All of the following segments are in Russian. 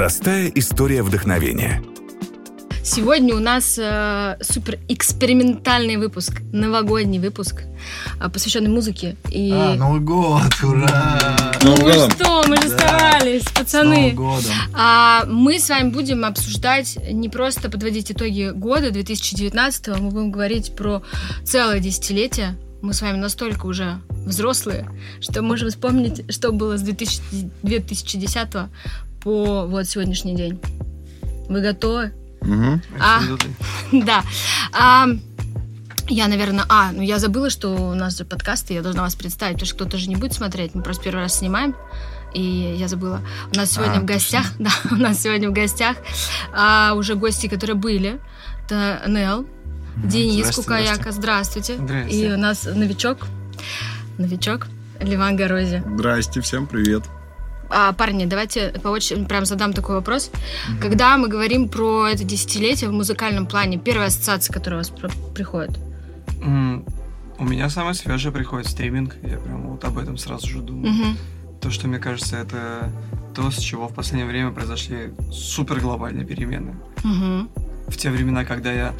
Простая история вдохновения. Сегодня у нас э, супер экспериментальный выпуск, новогодний выпуск, э, посвященный музыке. И... А, Новый год, ура! Ну что, мы же да. старались, пацаны. С Новым годом. А, мы с вами будем обсуждать, не просто подводить итоги года 2019, мы будем говорить про целое десятилетие. Мы с вами настолько уже взрослые, что можем вспомнить, что было с 2000, 2010 по вот сегодняшний день. Вы готовы? Угу. А, да. А, я, наверное, а, ну я забыла, что у нас же подкасты, я должна вас представить, потому что кто-то же не будет смотреть, мы просто первый раз снимаем. И я забыла. У нас сегодня а, в гостях, точно. да, у нас сегодня в гостях а, уже гости, которые были. Это Нел, Денис Кукаяка, здравствуйте. здравствуйте. И у нас новичок, новичок Ливан Горози. Здрасте, всем привет. А, парни, давайте по очереди прям задам такой вопрос. Угу. Когда мы говорим про это десятилетие в музыкальном плане, первая ассоциация, которая у вас приходит? Mm, у меня самое свежее приходит стриминг. Я прям вот об этом сразу же думаю. Угу. То, что мне кажется, это то, с чего в последнее время произошли супер глобальные перемены. Угу в те времена, когда я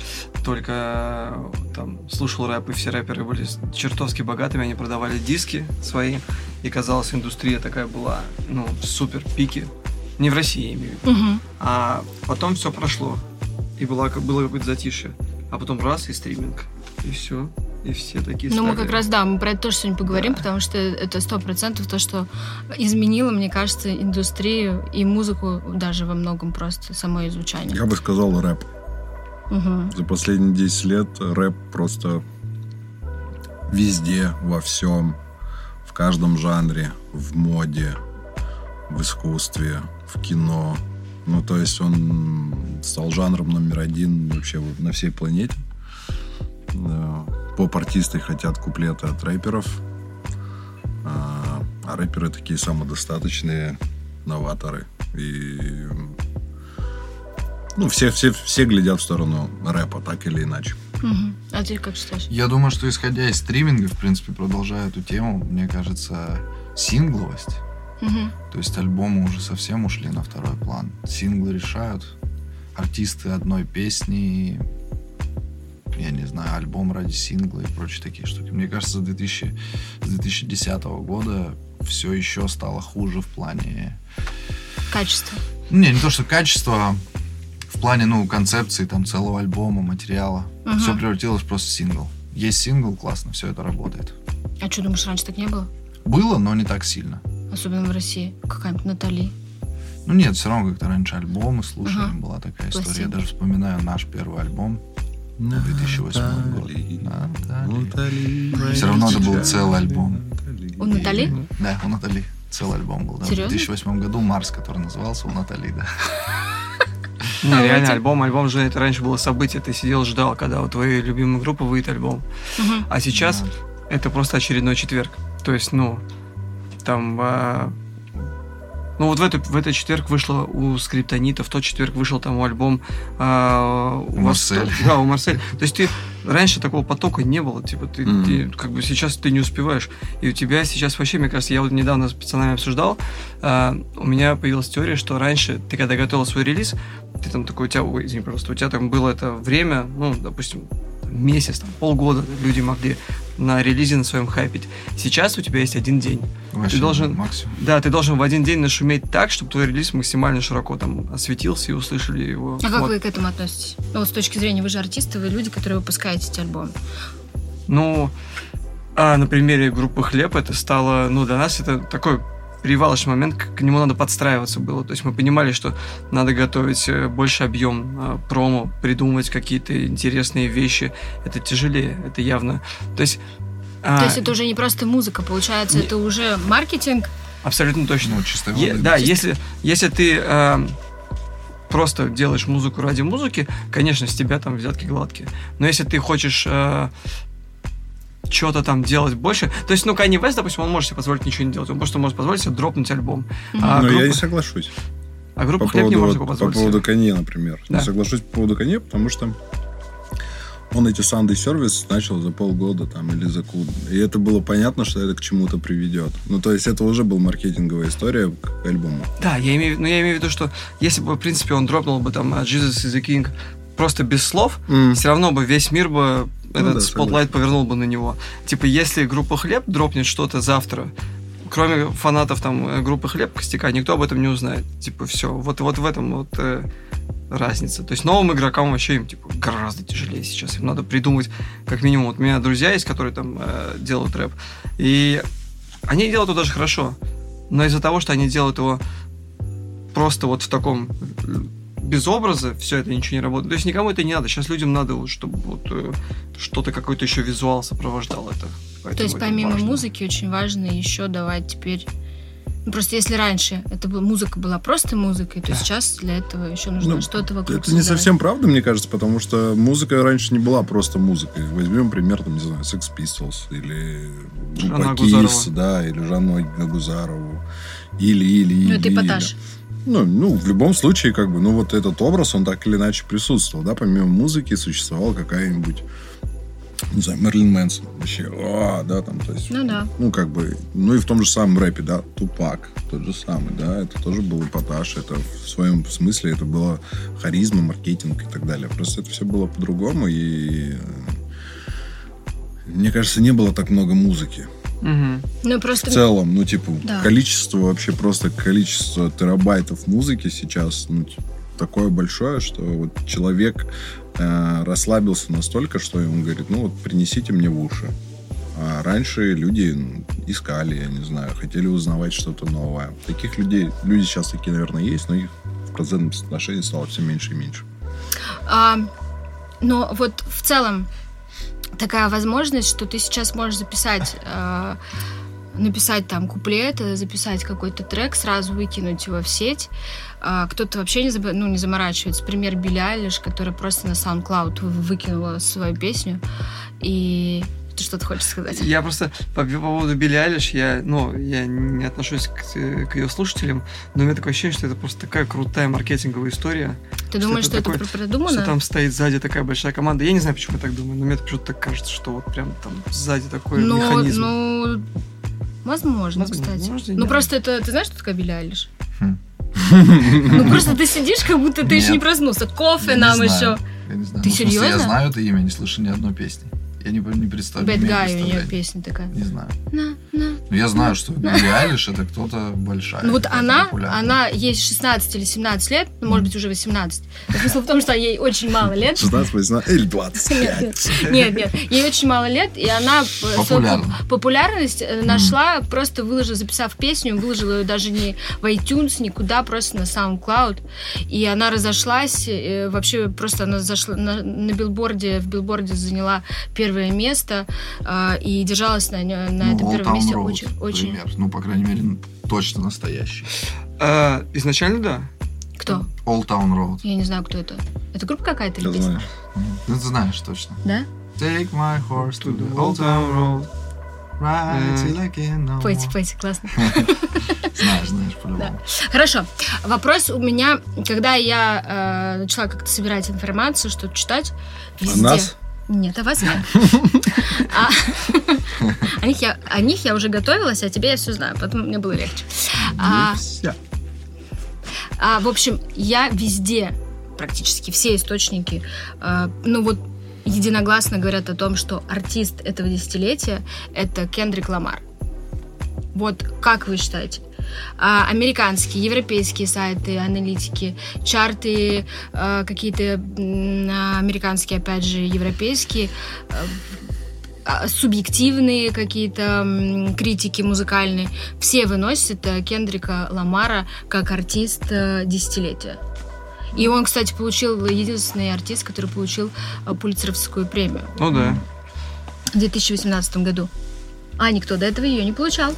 только там слушал рэп, и все рэперы были чертовски богатыми, они продавали диски свои, и казалось, индустрия такая была, ну, в супер пике. Не в России, я имею в виду. Угу. А потом все прошло, и было, было какое-то затишье. А потом раз, и стриминг, и все. И все такие Ну, мы как раз, да, мы про это тоже сегодня поговорим, да. потому что это сто процентов то, что изменило, мне кажется, индустрию и музыку даже во многом просто, само изучение. Я бы сказал рэп. Угу. За последние 10 лет рэп просто везде, во всем, в каждом жанре, в моде, в искусстве, в кино. Ну, то есть он стал жанром номер один вообще на всей планете. Поп-артисты хотят куплеты от рэперов, а, а рэперы такие самодостаточные новаторы. И ну, все, все, все глядят в сторону рэпа, так или иначе. Угу. А ты как считаешь? Я думаю, что исходя из стриминга, в принципе, продолжая эту тему, мне кажется, сингловость. Угу. То есть альбомы уже совсем ушли на второй план. Синглы решают. Артисты одной песни, я не знаю, альбом ради сингла и прочие такие штуки. Мне кажется, с, 2000, с 2010 года все еще стало хуже в плане... Качества. Не, не то, что качество, в плане, ну, концепции там целого альбома, материала. Угу. Все превратилось просто в сингл. Есть сингл, классно, все это работает. А что, думаешь, раньше так не было? Было, но не так сильно. Особенно в России. Какая-нибудь Натали. Ну нет, все равно как-то раньше альбомы слушали, угу. была такая история. Пластинки. Я даже вспоминаю наш первый альбом. 2008 год. Натали. Все равно это был целый альбом. У Натали? Да, у Натали. Целый альбом был. Да. Серьезно? В 2008 году Марс, который назывался у Натали, да. Не, а реально, альбом, альбом же это раньше было событие, ты сидел, ждал, когда у твоей любимой группы выйдет альбом. Угу. А сейчас да. это просто очередной четверг. То есть, ну, там а, ну вот в, эту, в этот четверг вышло у Скриптонита, в тот четверг вышел там альбом а, у Марсель. Да, у Марсель. То есть ты раньше такого потока не было, типа ты, mm. ты как бы сейчас ты не успеваешь. И у тебя сейчас вообще, мне кажется, я вот недавно с пацанами обсуждал, а, у меня появилась теория, что раньше ты когда готовил свой релиз, ты там такой, у тебя, ой, извини, просто у тебя там было это время, ну, допустим, месяц, там, полгода люди могли на релизе на своем хайпить. Сейчас у тебя есть один день. Вообще, ты должен, максимум. Да, ты должен в один день нашуметь так, чтобы твой релиз максимально широко там осветился и услышали его. А вот. как вы к этому относитесь? Ну, вот с точки зрения, вы же артисты, вы люди, которые выпускаете эти альбомы. Ну, а на примере группы Хлеб это стало, ну, для нас это такой перевалочный момент, к нему надо подстраиваться было. То есть мы понимали, что надо готовить э, больше объем э, промо, придумывать какие-то интересные вещи. Это тяжелее, это явно. То есть а, то есть это уже не просто музыка, получается, не, это уже маркетинг. Абсолютно точно. Ну, чисто е- да, если, если ты э, просто делаешь музыку ради музыки, конечно, с тебя там взятки гладкие. Но если ты хочешь э, что-то там делать больше. То есть, ну, Kanye West, допустим, он может себе позволить ничего не делать. Он просто может позволить себе дропнуть альбом. Mm-hmm. А, Но группа... я не соглашусь. А группа по Хлеб поводу, не может позволить По поводу Kanye, например. Да. Не соглашусь по поводу Kanye, потому что он эти Sunday сервис начал за полгода там или за куда. И это было понятно, что это к чему-то приведет. Ну, то есть это уже была маркетинговая история к альбому. Да, я имею, ну, я имею в виду, что если бы, в принципе, он дропнул бы там Jesus is the King просто без слов, М. все равно бы весь мир бы Ну этот да, spotlight повернул бы на него. Типа, если группа Хлеб дропнет что-то завтра, кроме фанатов там э, группы Хлеб Костяка, никто об этом не узнает. Типа, все. Вот, вот в этом вот э, разница. То есть новым игрокам вообще им типа гораздо тяжелее сейчас. Им надо придумать, как минимум. Вот у меня друзья есть, которые там э, делают рэп. И они делают его даже хорошо. Но из-за того, что они делают его просто вот в таком без образа, все это ничего не работает. То есть никому это не надо. Сейчас людям надо, вот, чтобы вот э, что-то какой-то еще визуал сопровождал это. То Поэтому есть это помимо важно. музыки очень важно еще давать теперь... Ну, просто если раньше это была, музыка была просто музыкой, то Да. сейчас для этого еще нужно Ну, что-то вокруг Это не создавать. совсем правда, мне кажется, потому что музыка раньше не была просто музыкой. Возьмем пример, там, не знаю, Sex Pistols или Жанна группа Kiss, Гузарова. да, или Жанну Гузарову. Или, или, или. Ну, это или. Ну, ну, в любом случае, как бы, ну, вот этот образ, он так или иначе присутствовал, да, помимо музыки существовала какая-нибудь, не знаю, Мерлин Мэнсон, вообще, а, да, там, то есть, Ну да. ну, как бы, ну, и в том же самом рэпе, да, Тупак, тот же самый, да, это тоже был эпатаж, это в своем смысле, это была харизма, маркетинг и так далее, просто это все было по-другому, и, э, мне кажется, не было так много музыки. Ну, В просто... целом, ну, типа, Да. количество вообще просто количество терабайтов музыки сейчас, ну, типа, такое большое, что вот человек э, расслабился настолько, что ему говорит, ну, вот принесите мне в уши. А раньше люди ну, искали, я не знаю, хотели узнавать что-то новое. Таких людей, люди сейчас такие, наверное, есть, но их в процентном соотношении стало все меньше и меньше. А, но вот в целом такая возможность, что ты сейчас можешь записать, э, написать там куплет, э, записать какой-то трек, сразу выкинуть его в сеть. А, кто-то вообще не, ну, не заморачивается. Пример Билли Айлиш, которая просто на SoundCloud вы- выкинула свою песню. И ты что-то хочешь сказать? Я просто по, по поводу Билли Айлиш, я, ну, я не отношусь к, к ее слушателям, но у меня такое ощущение, что это просто такая крутая маркетинговая история. Ты думаешь, что это это такое- продумано? Что там стоит сзади такая большая команда. Я не знаю, почему я так думаю, но мне почему-то так кажется, что вот прям там сзади такой Ну, механизм. ну, возможно, Возможно, кстати. и ну, нет. просто это, ты знаешь, что такое Билли Айлиш? Хм. Ну, просто ты сидишь, как будто ты еще не проснулся. Кофе нам еще. Я не знаю. Ты Ну, серьезно? Я знаю это имя, не слышу ни одной песни. Я не, не представляю. Bad Guy у нее песня такая. Не знаю. На, на. Но я знаю, что Билли Айлиш это кто-то большая. Ну вот она, популярная. она ей 16 или 17 лет, ну, может быть, уже 18. Но Смысл в том, что ей очень мало лет. 16, 18 или Нет, 25. нет, нет. Ей очень мало лет, и она э, свою популярность э, нашла, просто выложила, записав песню, выложила ее даже не в iTunes, никуда, просто на SoundCloud. И она разошлась, э, вообще просто она зашла на, на билборде, в билборде заняла первое место и держалась на, Ну, этом Old первом Town месте Road, очень, очень. пример. Ну, по крайней мере, точно настоящий. А, изначально да. Кто? Old Town Road. Я не знаю, кто это. Это группа какая-то или песня? Ну, ты знаешь точно. Да? Take my horse to the Old town road. Э. Пойте, пойте, классно. Знаешь, знаешь, по-любому. Хорошо. Вопрос у меня, когда я э, начала как-то собирать информацию, что-то читать, везде... нас? Нет, о вас нет. А, О них я- о них я уже готовилась, а тебе я все знаю, поэтому мне было легче. А, И вся. а, в общем, я везде, практически все источники, ну вот единогласно говорят о том, что артист этого десятилетия это Кендрик Ламар. Вот как вы считаете? А, американские, европейские сайты, аналитики, чарты, э, какие-то американские, опять же, европейские, а, субъективные какие-то критики музыкальные, все выносят э, Кендрика Ламара как артист десятилетия. И он, кстати, получил единственный артист, который получил э, Пулитцеровскую премию Ну да. в 2018 году. А никто до этого ее не получал.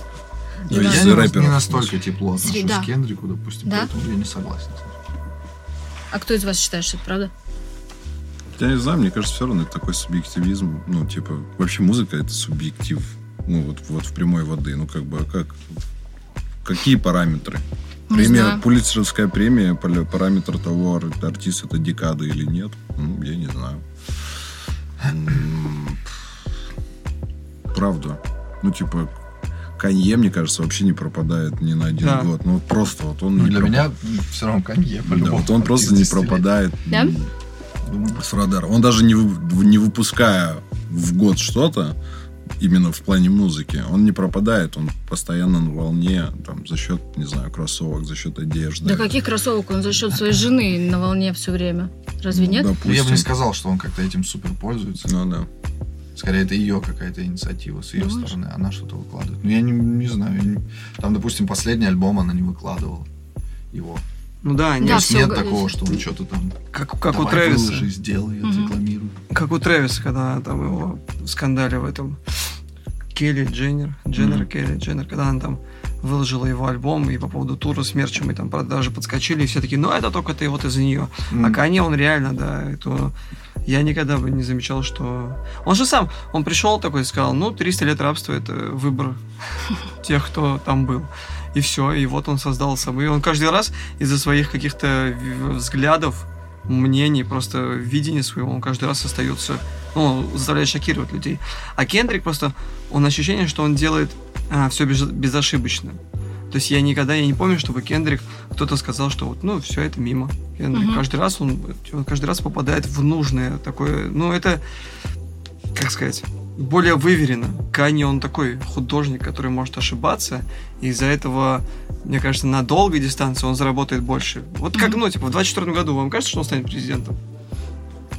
Ну, из Я не, рэперов. не настолько тепло отношусь Среда. к Кендрику, допустим, Да? поэтому я не согласен. А кто из вас считает, что это правда? Я не знаю, мне кажется, все равно это такой субъективизм. Ну, типа, вообще музыка это субъектив. Ну, вот, вот в прямой воды. Ну, как бы, а как? Какие параметры? Не Премия, знаю. Пулитцеровская премия, пара- параметр того, ар- артист это декада или нет, ну, я не знаю. М, Правда. Ну, типа, Канье, мне кажется, вообще не пропадает ни на один Да. год. Ну, просто вот он Ну, не для пропа- меня все равно Канье, Да, вот он просто не пропадает Да? с радара. Он даже не, не выпуская в год что-то, именно в плане музыки, он не пропадает, он постоянно на волне, там, за счет, не знаю, кроссовок, за счет одежды. Да каких кроссовок? Он за счет своей жены на волне все время. Разве нет? Ну, я бы не Допустим. сказал, что он как-то этим супер пользуется. Ну, да. Скорее, это ее какая-то инициатива с ее Думаешь? стороны. Она что-то выкладывает. Ну, я не, не знаю. я не- Там, допустим, последний альбом она не выкладывала. Его. Ну да, Да, нет, То есть всё нет угодно. такого, что он что-то там... как, как у «Давай Трэвиса. выложи, сделай, Мгм. отрекламируй. Как у Трэвиса, когда там его скандали в этом Келли Дженнер, Дженнер, Мгм. Келли Дженнер, когда она там выложила его альбом и по поводу тура с мерчем, и там продажи подскочили, и все такие, ну это только ты вот из-за нее. А М. Канье, он реально, да, это... Я никогда бы не замечал, что... Он же сам, он пришел такой и сказал, ну, 300 лет рабства — это выбор тех, кто там был. И все, и вот он создал собой. Он каждый раз из-за своих каких-то взглядов, мнений, просто видения своего, он каждый раз остается, ну, заставляет шокировать людей. А Кендрик просто, он ощущение, что он делает все безошибочно. То есть я никогда, я не помню, чтобы Кендрик, кто-то сказал, что вот, ну, все это мимо. Кендрик Мгм. каждый раз, он, он каждый раз попадает в нужное такое, ну, это, как сказать, более выверено. Канье, он такой художник, который может ошибаться, и из-за этого, мне кажется, на долгой дистанции он заработает больше. Вот как, Мгм. ну, типа, в 24 году вам кажется, что он станет президентом?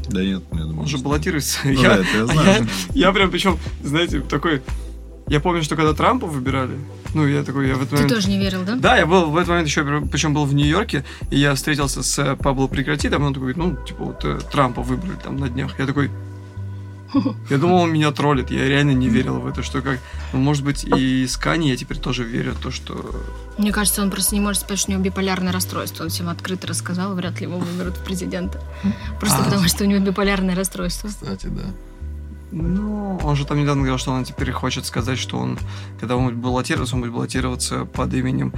Да нет, я думаю, Он же баллотируется. Ну я, да, это я а знаю. я, я прям, причем, знаете, такой... Я помню, что когда Трампа выбирали, ну, я такой, я в этот Ты момент... тоже не верил, да? Да, я был в этот момент еще, причем был в Нью-Йорке, и я встретился с э, Пабло Прекрати, там он такой, ну, типа, вот э, Трампа выбрали там на днях. Я такой, я думал, он меня троллит, я реально не верил в это, что как, ну, может быть, и с Кани я теперь тоже верю, в то, что... Мне кажется, он просто не может сказать, что у него биполярное расстройство. Он всем открыто рассказал, вряд ли его выберут в президента. Просто А. потому, что у него биполярное расстройство. Кстати, да. Ну, он же там недавно говорил, что он теперь хочет сказать, что он, когда он будет баллотироваться, он будет баллотироваться под именем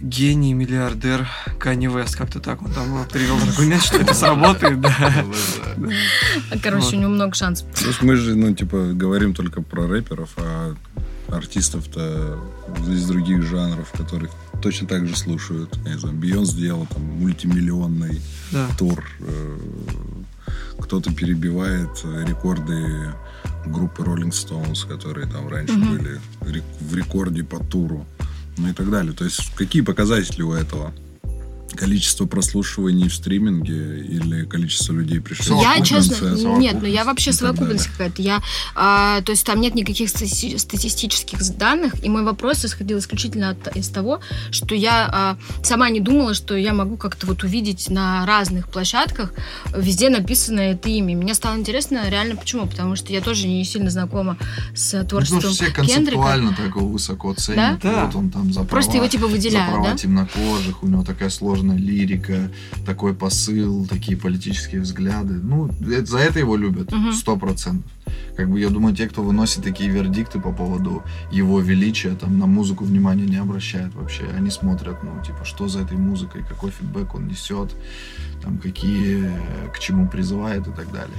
гений, миллиардер Канни Вест, как-то так он там привел аргумент, что это сработает, да. Да. А, Короче, у него много шансов. Мы же, ну, типа, говорим только про рэперов, а артистов-то из других жанров, которых точно так же слушают. Я не знаю, Бейонс сделал там мультимиллионный тур. Кто-то перебивает э, рекорды группы Rolling Stones, которые там раньше Мгм. были в рекорде по туру. Ну и так далее. То есть какие показатели у этого? Количество прослушиваний в стриминге или количество людей пришли Я, Я, честно, нет, ну я вообще совокупность какая-то. Я, а, то есть там нет никаких стати- статистических данных, и мой вопрос исходил исключительно от- из того, что я а, сама не думала, что я могу как-то вот увидеть на разных площадках везде написано это имя. Мне стало интересно реально почему, потому что я тоже не сильно знакома с Ну, творчеством что все Кендрика. концептуально так его высоко ценят. Да? Вот он там за Просто права- его типа за выделяют, права да? темнокожих, у него такая сложная лирика, такой посыл, такие политические взгляды. Ну, это- за это его любят, сто процентов. Как бы я думаю, те, кто выносит такие вердикты по поводу его величия, там на музыку внимания не обращают вообще. Они смотрят, ну, типа, что за этой музыкой, какой фидбэк он несет, там, какие, к чему призывает и так далее.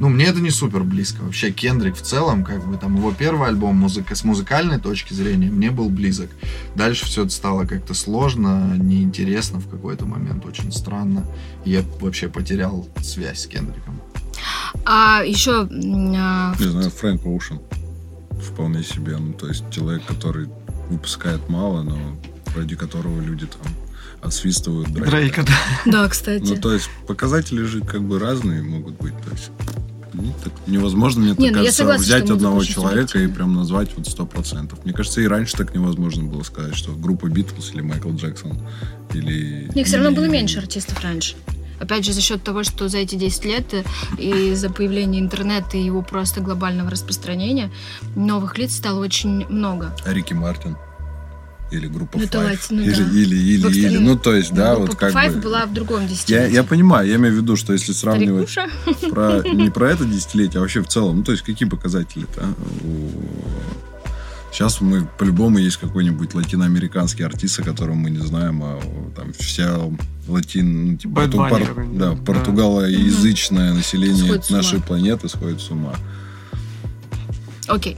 Ну, мне это не супер близко. Вообще, Кендрик в целом, как бы там его первый альбом музыка, с музыкальной точки зрения мне был близок. Дальше все это стало как-то сложно, неинтересно в какой-то момент, очень странно. Я вообще потерял связь с Кендриком. А еще а, Не знаю, Фрэнк Оушен. Вполне себе. Ну, то есть человек, который выпускает мало, но ради которого люди там отсвистывают Дрейка. Дрейка, да. да, кстати. Ну, то есть показатели же как бы разные могут быть. То есть ну, так невозможно, мне Не, так ну кажется, согласна, взять одного человека и прям назвать вот сто процентов. Мне кажется, и раньше так невозможно было сказать, что группа Битлз или Майкл Джексон или... Их все равно было меньше артистов раньше. Опять же, за счет того, что за эти 10 лет э, и за появление интернета и его просто глобального распространения новых лиц стало очень много. А Рики Мартин? Или группа Ну, это Five? лати- ну или, да. или, или, Ну, кстати, или. Ну, то есть, да, вот как Five бы... была в другом Я, десятилетии. я понимаю, я имею в виду, что если сравнивать Старикуша? про, не про это десятилетие, а вообще в целом, ну, то есть, какие показатели-то а, у Сейчас мы по-любому есть какой-нибудь латиноамериканский артист, о котором мы не знаем, а там вся латин, ну, типа, порту- пор- да, да. португалоязычное население с ума. нашей планеты сходит с ума. Окей.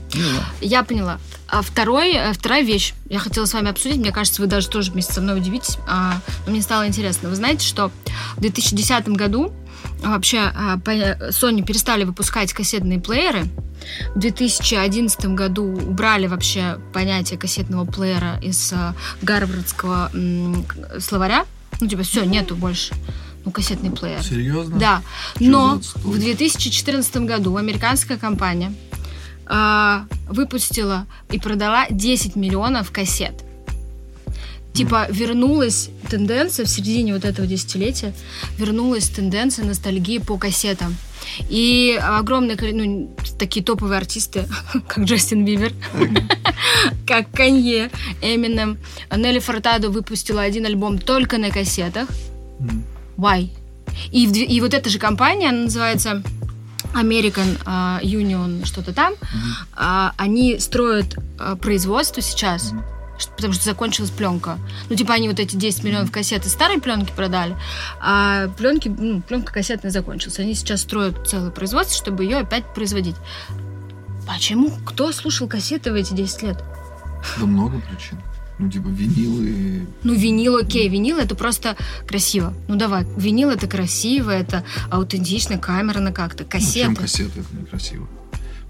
Я поняла. А второй, э, вторая вещь, я хотела с вами обсудить, мне кажется, вы даже тоже вместе со мной удивитесь, а, но мне стало интересно. Вы знаете, что в 2010 году вообще по- Sony перестали выпускать кассетные плееры, в 2011 году убрали вообще понятие кассетного плеера из а, гарвардского словаря, ну типа все, нету больше, ну кассетный плеер. Серьезно? Да, Чё но в 2014 году американская компания а, выпустила и продала 10 миллионов кассет. Типа вернулась тенденция в середине вот этого десятилетия, вернулась тенденция ностальгии по кассетам. И огромные, ну, такие топовые артисты, как Джастин Бибер, как Канье, Эминем, Нелли Фортадо выпустила один альбом только на кассетах. Why? И, и вот эта же компания, она называется American а, Union, что-то там. А, они строят а, производство сейчас, ш- потому что закончилась пленка. Ну, типа, они вот эти 10 миллионов кассет из старой пленки продали, а пленки, ну, пленка кассетная закончилась. Они сейчас строят целое производство, чтобы ее опять производить. Почему? Кто слушал кассеты в эти 10 лет? Да много причин. Ну, типа, винилы. Ну, винил, окей, винил это просто красиво. Ну, давай, винил это красиво, это аутентично, камерно как-то. Ну, чем Кассеты. кассеты? Это некрасиво.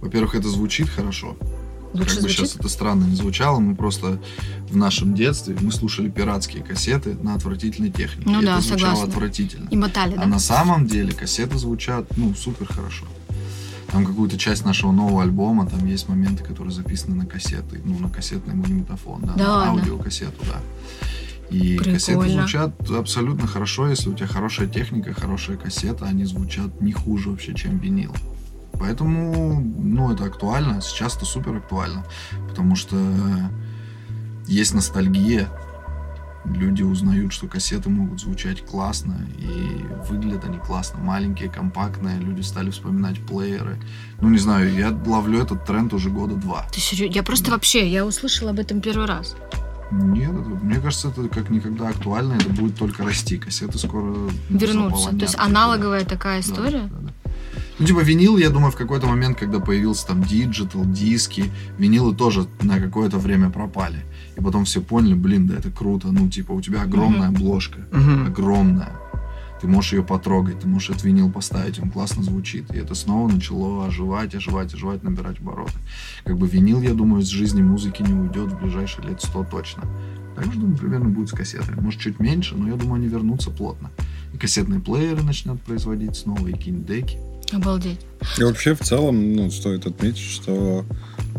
Во-первых, это звучит хорошо. Лучше как бы звучит? сейчас это странно не звучало, мы просто в нашем детстве мы слушали пиратские кассеты на отвратительной технике. Ну и да, это звучало согласна. отвратительно. И мотали, да? А на самом деле кассеты звучат, ну, супер хорошо. Там какую-то часть нашего нового альбома, там есть моменты, которые записаны на кассеты, ну, на кассетный магнитофон, да, Да на ладно? аудиокассету, да. И кассеты Прикольно. звучат абсолютно хорошо, если у тебя хорошая техника, хорошая кассета, они звучат не хуже вообще, чем винил. Поэтому, ну, это актуально, сейчас это супер актуально, потому что есть ностальгия, люди узнают, что кассеты могут звучать классно, и выглядят они классно, маленькие, компактные, люди стали вспоминать плееры. Ну, не знаю, я ловлю этот тренд уже года два. Ты серьё- Я просто вообще, я услышала об этом первый раз. Нет, это- мне кажется, это как никогда актуально, это будет только расти. Кассеты скоро ну, заполонят То есть аналоговая такая Да, история. да, да. Ну, типа винил, я думаю, в какой-то момент, когда появился там digital, диски, винилы тоже на какое-то время пропали. И потом все поняли, блин, да это круто. Ну, типа, у тебя огромная обложка, Мгм. огромная. Ты можешь ее потрогать, ты можешь этот винил поставить, он классно звучит. И это снова начало оживать, оживать, оживать, набирать обороты. Как бы винил, я думаю, из жизни музыки не уйдет в ближайшие лет сто точно. Так же, думаю, примерно будет с кассетами. Может, чуть меньше, но я думаю, они вернутся плотно. И кассетные плееры начнут производить снова, и киндеки. Обалдеть. И вообще, в целом, ну, стоит отметить, что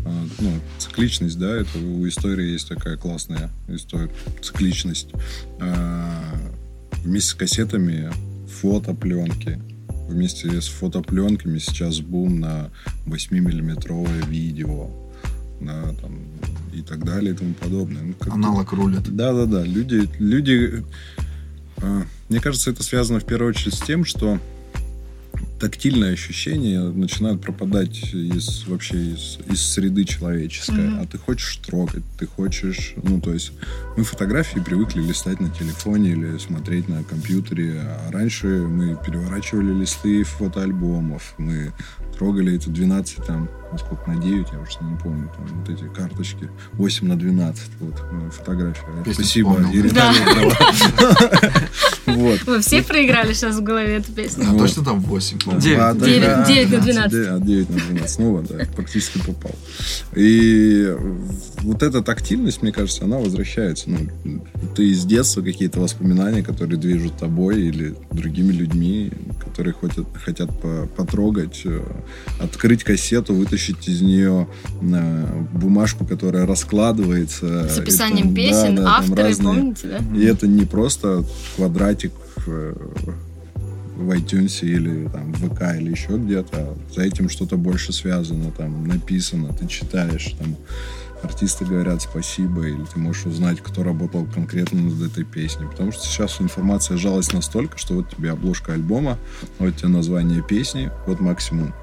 э, ну, цикличность, да, это у истории есть такая классная история, цикличность. А, Вместе с кассетами фотопленки. Вместе с фотопленками сейчас бум на 8-миллиметровое видео. На, там, и так далее и тому подобное. Ну, Аналог рулит. да, да, да. Люди, люди, э, мне кажется, это связано в первую очередь с тем, что тактильные ощущения начинают пропадать из вообще из, из среды человеческой. Мгм. А ты хочешь трогать, ты хочешь, ну то есть мы фотографии привыкли листать на телефоне или смотреть на компьютере. А раньше мы переворачивали листы фотоальбомов, мы трогали эти 12 там, сколько, на 9, я уже не помню, там вот эти карточки, 8 на 12, вот, э, фотография. Песню Спасибо. Ирина Да. Вот. Вы все проиграли сейчас в голове эту песню. А точно там 8? По-моему? Девять. А, да, Девять- да, девять на 12, 12. да, 9 на 12. Снова, да, практически попал. И вот эта тактильность, мне кажется, она возвращается. Ну, ты из детства какие-то воспоминания, которые движут тобой или другими людьми, которые хотят, хотят по- потрогать, э, открыть кассету, вытащить из нее э, бумажку, которая раскладывается. С описанием там, да, песен, да, там авторы, разные- помните, да? и это не просто квадратик э, в iTunes или там в ВК или еще где-то. а За этим что-то больше связано, там написано, ты читаешь, там артисты говорят спасибо, или ты можешь узнать, кто работал конкретно над этой песней. Потому что сейчас информация жалась настолько, что вот тебе обложка альбома, вот тебе название песни, вот максимум,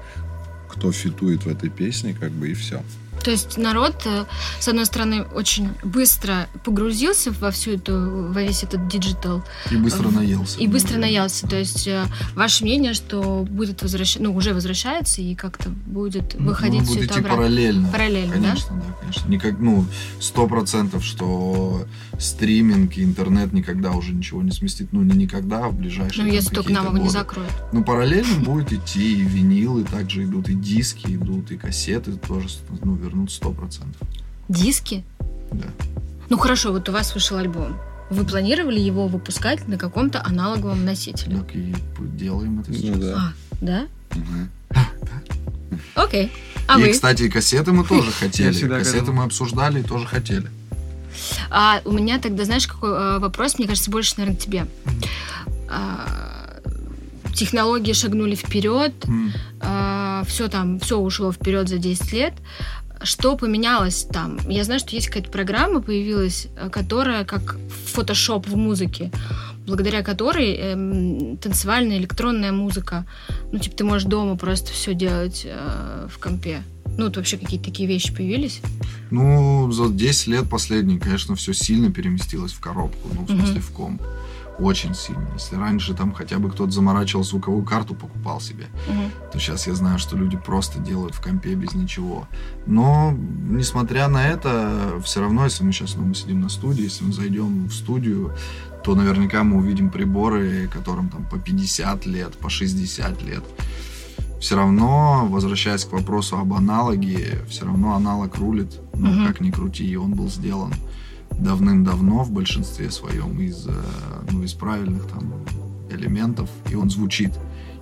кто фитует в этой песне, как бы и все. То есть народ, э, с одной стороны, очень быстро погрузился во всю эту, во весь этот digital. И быстро наелся. И быстро наелся. То есть э, ваше мнение, что будет возвращаться, ну, уже возвращается и как-то будет выходить ну, все это обратно. параллельно. Параллельно, конечно, да? конечно. Никак, ну, сто процентов, что стриминг и интернет никогда уже ничего не сместит. Ну, не никогда, а в ближайшие Ну, если только нам его не закроют. Ну, параллельно будет идти и винилы также идут, и диски идут, и кассеты тоже, ну, вернут сто процентов. Диски? Да. Ну, хорошо, вот у вас вышел альбом. Вы планировали его выпускать на каком-то аналоговом носителе? Так и делаем это сейчас. Ну да. А, да? Окей. А и, вы? кстати, и кассеты мы тоже хотели. Кассеты мы обсуждали и тоже хотели. А у меня тогда, знаешь, какой э, вопрос, мне кажется, больше, наверное, к тебе. А, технологии шагнули вперед, М. все там, все ушло вперед за 10 лет. Что поменялось там? Я знаю, что есть какая-то программа появилась, э, которая как фотошоп в музыке, благодаря которой эм, танцевальная электронная музыка. Ну, типа, ты можешь дома просто все делать э, в компе. Ну, вот вообще какие-то такие вещи появились. Ну, за 10 лет последние, конечно, все сильно переместилось в коробку. Ну, в смысле, в комп. Очень сильно. Если раньше там хотя бы кто-то заморачивал звуковую карту, покупал себе, Мгм. то сейчас я знаю, что люди просто делают в компе без ничего. Но, несмотря на это, все равно, если мы сейчас, ну, мы сидим на студии, если мы зайдем в студию, то наверняка мы увидим приборы, которым там по 50 лет, по 60 лет. Все равно, возвращаясь к вопросу об аналоге, все равно аналог рулит, ну, Мгм. как ни крути, и он был сделан давным-давно в большинстве своем из, э, ну, из правильных там элементов, и он звучит.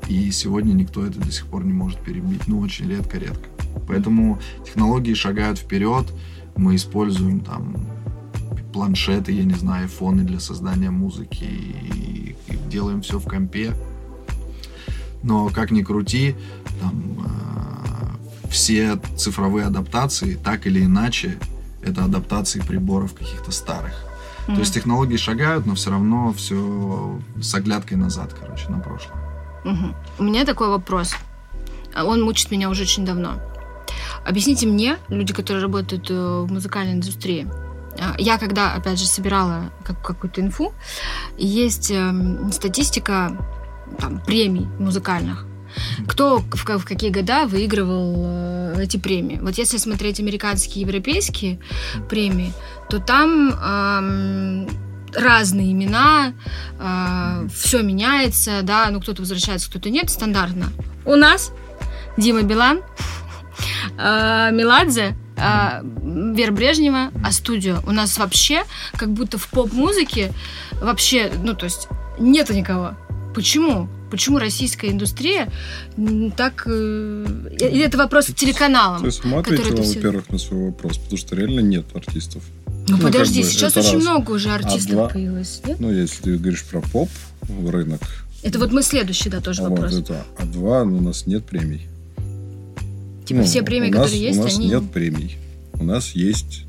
И сегодня никто это до сих пор не может перебить. Ну, очень редко-редко. Поэтому технологии шагают вперед. Мы используем там планшеты, я не знаю, фоны для создания музыки и, и делаем все в компе. Но как ни крути, там э, все цифровые адаптации, так или иначе, это адаптации приборов каких-то старых. То есть технологии шагают, но все равно все с оглядкой назад, короче, на прошлое. Мгм. У меня такой вопрос. А Он мучит меня уже очень давно. Объясните мне, люди, которые работают э, в музыкальной индустрии. А, Я когда, опять же, собирала как- какую-то инфу, есть эм, статистика там, премий музыкальных. Кто в, в какие года выигрывал э, эти премии? Вот если смотреть американские, европейские премии, то там эм, разные имена, все меняется, да, ну кто-то возвращается, кто-то нет, стандартно. У нас Дима Билан, э, Меладзе, э, Брежнева, а студио. У нас вообще как будто в поп-музыке вообще, ну то есть нету никого. Почему? Почему российская индустрия так... э, Или это вопрос к телеканалам? То есть мы который ответила, все- во-первых, на свой вопрос, потому что реально нет артистов. Ну, ну, подожди, как бы, сейчас очень раз. много уже артистов два. появилось, нет? Ну, если ты говоришь про поп рынок, Это вот мы следующий, да, тоже вот вопрос. это, а два, ну, у нас нет премий. Типа Ну, все премии, нас- которые есть, У нас они... нет премий. У нас есть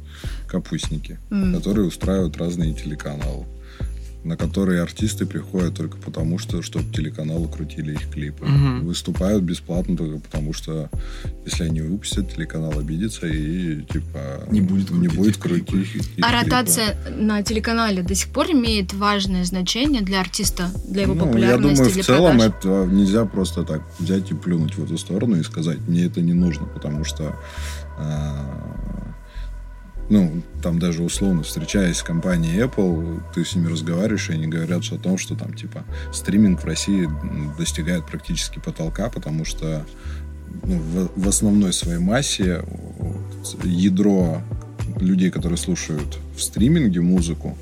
капустники, М. которые устраивают разные телеканалы, на которые артисты приходят только потому, что чтобы телеканалы крутили их клипы. Мгм. Выступают бесплатно только потому, что если они выпустят, телеканал обидится и типа Не будет не крутить будет их клипы. крутить. их А клипы. ротация на телеканале до сих пор имеет важное значение для артиста, для его Ну, популярности, я думаю, для в целом продаж? это нельзя просто так взять и плюнуть в эту сторону и сказать, мне это не нужно, потому что а, ну, там даже условно встречаясь с компанией Apple, ты с ними разговариваешь, и они говорят о том, что там, типа, стриминг в России достигает практически потолка, потому что ну, в, в основной своей массе ядро людей, которые слушают в стриминге музыку,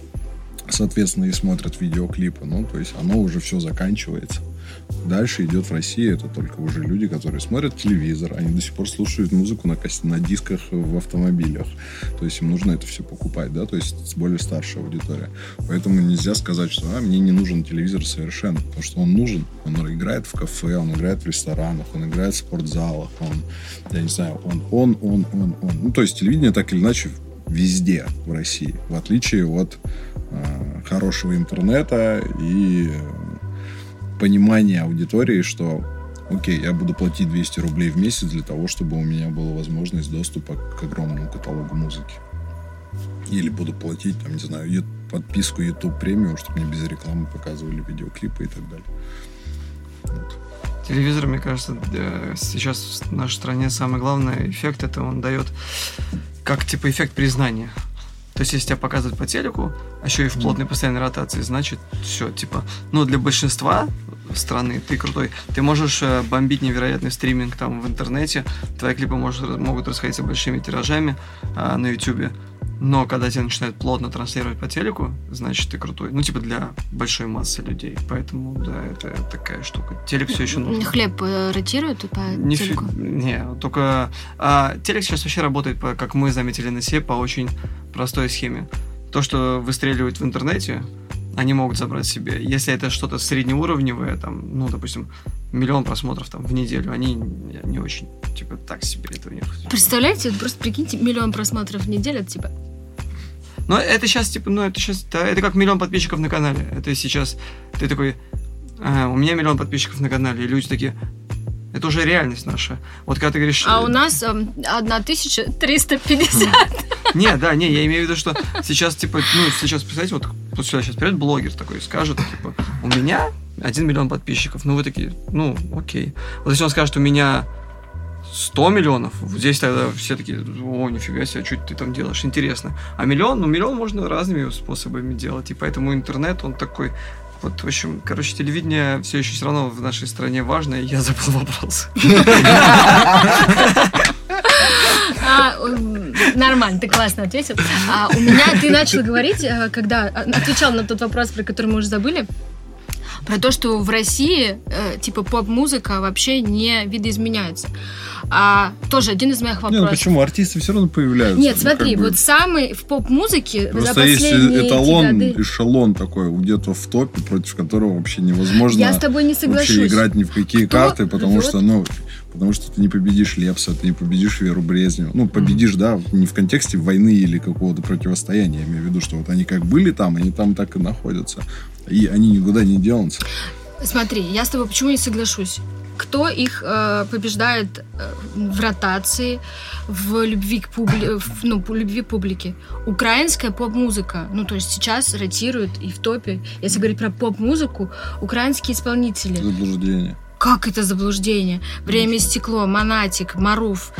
соответственно, и смотрят видеоклипы, ну, то есть оно уже все заканчивается. Дальше идет в России, это только уже люди, которые смотрят телевизор, они до сих пор слушают музыку на, на дисках в автомобилях. То есть им нужно это все покупать, да, то есть с более старшая аудитория. Поэтому нельзя сказать, что а, мне не нужен телевизор совершенно, потому что он нужен. Он играет в кафе, он играет в ресторанах, он играет в спортзалах, он, я не знаю, он, он, он, он, он. Ну, то есть телевидение так или иначе везде в России, в отличие от э, хорошего интернета и понимания аудитории, что окей, я буду платить 200 рублей в месяц для того, чтобы у меня была возможность доступа к огромному каталогу музыки. Или буду платить, там, не знаю, подписку YouTube премиум, чтобы мне без рекламы показывали видеоклипы и так далее. Вот. Телевизор, мне кажется, э, сейчас в нашей стране самый главный эффект это он дает как типа эффект признания. То есть, если тебя показывают по телеку, а еще и в плотной постоянной ротации, значит, все, типа, ну, для большинства страны ты крутой. Ты можешь э, бомбить невероятный стриминг там в интернете, твои клипы может- могут расходиться большими тиражами а, на ютубе, но когда тебя начинают плотно транслировать по телеку, значит, ты крутой. Ну, типа, для большой массы людей. Поэтому, да, это такая штука. Телек все еще нужен. Хлеб э, ротируют по Не, фи- телеку? не, только а, телек сейчас вообще работает, по, как мы заметили на себе, по очень простой схеме. То, что выстреливает в интернете, они могут забрать себе. Если это что-то среднеуровневое, там, ну, допустим, миллион просмотров там в неделю, они не, очень, типа, так себе это у них. Представляете, вот просто прикиньте, миллион просмотров в неделю, это типа... Но это сейчас, типа, ну, это сейчас, да, это как миллион подписчиков на канале. Это сейчас, ты такой, «А, у меня миллион подписчиков на канале, и люди такие, это уже реальность наша. Вот когда ты говоришь... А э, у нас эм, 1350. Не, да, не, я имею в виду, что сейчас, типа, ну, сейчас, представьте, вот вот сюда сейчас придет блогер такой и скажет, типа, у меня 1 миллион подписчиков. Ну, вы такие, ну, окей. Вот если он скажет, у меня 100 миллионов, здесь тогда все такие, о, нифига себе, что ты там делаешь, интересно. А миллион, ну, миллион можно разными способами делать, и поэтому интернет, он такой... Вот, в общем, короче, телевидение все еще все равно в нашей стране важно, и я забыл вопрос. А, нормально, ты классно ответил. А, у меня ты начал говорить, э, когда а, отвечал на тот вопрос, про который мы уже забыли, про то, что в России э, типа поп-музыка вообще не видоизменяется. А тоже один из моих Не, ну вопросов. почему? Артисты все равно появляются. Нет, Ну, смотри, бы, вот самый в поп-музыке за Просто есть последние эти эталон, годы... эшелон такой, где-то в топе, против которого вообще невозможно Я с тобой не вообще соглашусь. играть ни в какие Кто карты, потому рвет? что, ну, потому что ты не победишь Лепса, ты не победишь Веру Брезневу. Ну, победишь, да, не в контексте войны или какого-то противостояния. Я имею в виду, что вот они как были там, они там так и находятся. И они никуда не денутся. Смотри, я с тобой почему не соглашусь? Кто их э, побеждает э, в ротации, в любви к публи... в, ну, любви публики? Украинская поп-музыка. Ну, то есть сейчас ротирует и в топе. Если говорить про поп-музыку, украинские исполнители. Заблуждение. Как это заблуждение? Время и стекло, Монатик, Маруф,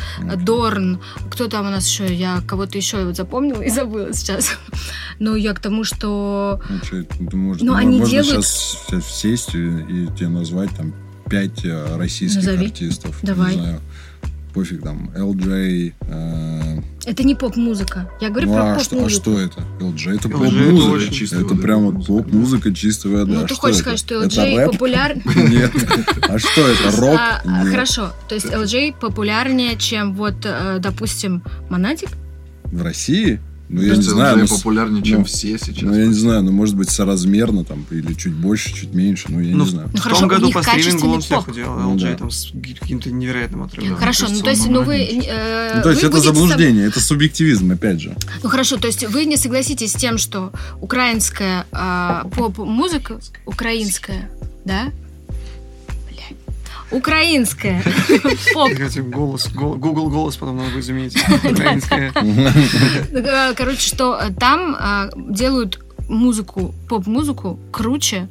Дорн. Кто там у нас еще? Я кого-то еще вот запомнила и забыла сейчас. Ну, я к тому, что... Ну, можешь- Ну, мо- они можно делают- сейчас сесть и, и тебе назвать там пять э, российских Назови. артистов. Давай. Не знаю, пофиг там, LJ, э, Это не поп-музыка. Я говорю ну, про а, что, а поп-музыку. что это? LJ это LJ это поп-музыка. очень Это, вода прямо поп-музыка. чистая вода. Ну, А ты что хочешь это? сказать, что Это LJ рэп? популяр... Нет. А что это? Рок? А, а, Нет. Хорошо, то есть LJ популярнее, чем вот, э, допустим, Монатик? В России? Ну, я не знаю. LJ ну, популярнее, чем ну, все сейчас. Ну, я не знаю, ну, может быть, соразмерно там, или чуть больше, чуть меньше, ну, я Ну, не знаю. Ну, в хорошо, том году по стримингу он всех поп. уделал, Ну, LJ да. там с каким-то невероятным отрывом. Хорошо, кажется, ну то есть, ну вы... э, Ну, то есть это заблуждение, это субъективизм, опять же. Ну хорошо, то есть вы не согласитесь с тем, что украинская а, поп-музыка, украинская, да? Украинская поп голос, гол- Google голос потом надо будет заменить. Украинская. Э, Короче, что э, там а, делают музыку, поп-музыку круче,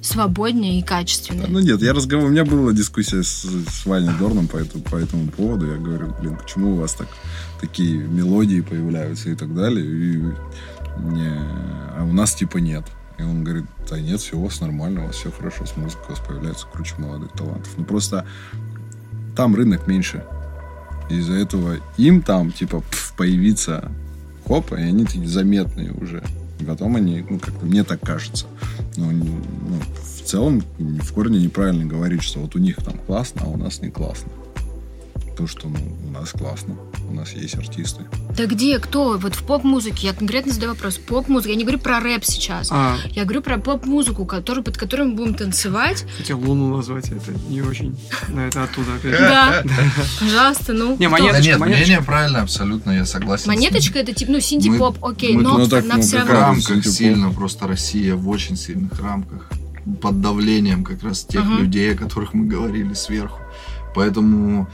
свободнее и качественнее. Ну нет, я разговаривал, у меня была дискуссия с, с Ваней Дорном по этому, по этому поводу. Я говорю, блин, почему у вас так такие мелодии появляются и так далее, и не, а у нас типа нет. И он говорит, да нет, все у вас нормально, у вас все хорошо с музыкой, у вас появляется круче молодых талантов. Ну просто там рынок меньше. Из-за этого им там, типа, появиться хоп, и они такие заметные уже. И потом они, ну, как-то мне так кажется. Но не- ну, в целом в корне неправильно говорить, что вот у них там классно, а у нас не классно. То, что ну, у нас классно, у нас есть артисты. Да где, кто? Вот в поп-музыке, я конкретно задаю вопрос. Поп-музыка, я не говорю про рэп сейчас. А, Я говорю про поп-музыку, который, под которую мы будем танцевать. хотел Луну назвать, это не очень. Но это оттуда опять. Да, пожалуйста, ну. Не, монеточка, нет, мнение правильно, абсолютно, я согласен. Монеточка это типа, ну, синди-поп, окей, мы но ну, все В равно... раз. рамках сильно, просто Россия в очень сильных рамках. под давлением как раз тех Мгм. людей, о которых мы говорили сверху. Поэтому,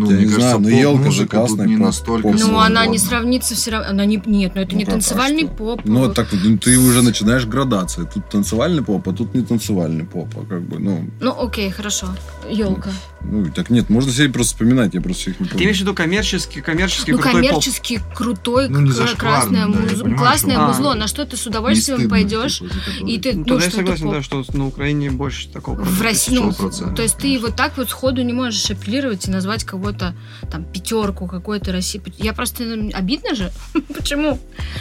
ну, Я мне не кажется, знаю, но «Елка» же классная не поп- настолько поп- Ну, она не сравнится все равно. Она не, нет, ну это Ну не а танцевальный что? поп. Ну, так ну, ты уже начинаешь градации. Тут танцевальный поп, а тут не танцевальный поп. А как бы, ну, Ну, окей, хорошо. Елка. ну, так нет, можно себе просто вспоминать, я просто их не Ты помню. имеешь в виду коммерческий, коммерческий Ну, крутой поп? коммерческий, крутой, Ну, красное, да, муз- понимаю, классное что- музло, А. на что ты с удовольствием стыдно, пойдешь. типа, И ты, Ну, ну, тогда я согласен, поп. да, что на Украине больше такого. в России, ну, 100%, то есть ты вот так вот сходу не можешь апеллировать и назвать кого-то там пятерку какой-то России. Я просто ну, обидно же. почему?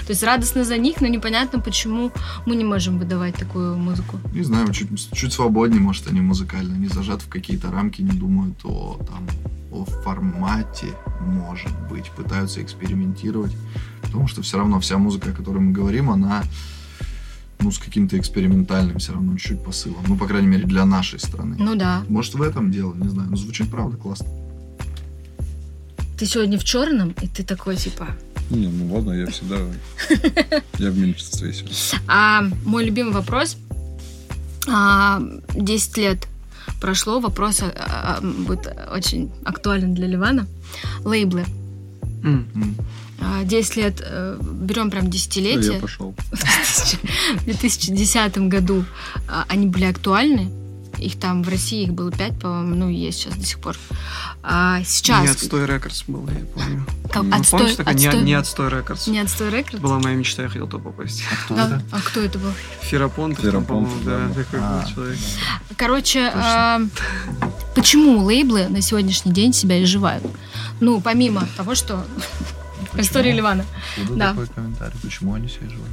То есть радостно за них, но непонятно, почему мы не можем выдавать такую музыку. Не знаю, чуть, чуть свободнее, может, они музыкально, не зажат в какие-то рамки, не думают о, там, о формате, может быть, пытаются экспериментировать, потому что все равно вся музыка, о которой мы говорим, она ну, с каким-то экспериментальным все равно чуть-чуть посылом. Ну, по крайней мере, для нашей страны. Ну да. Может, в этом дело, не знаю. Но звучит, правда, классно. Ты сегодня в черном, и ты такой типа. Не, ну ладно, я всегда... Я в меньшинстве сегодня. А мой любимый вопрос. А, 10 лет прошло, вопрос а, а, будет очень актуален для Ливана. Лейблы. М. М. А, 10 лет, э, берем прям десятилетие. Я пошел. В 2010 году а, они были актуальны. Их там в России их было 5, по-моему, ну есть сейчас до сих пор. А сейчас... Не отстой рекордс был, я помню. Как- Ну, отстой, Помнишь, такая не, отстой- не отстой рекордс? не отстой рекорд? Была моя мечта, я хотел туда попасть. Кто Да? это? А кто это был? Ферапонт, Ферапонтов, по-моему, да, такой А, был человек. Короче, а, почему лейблы на сегодняшний день себя изживают? Ну, помимо того, что Почему? история Ливана. Да. такой комментарий? Почему они себя живут?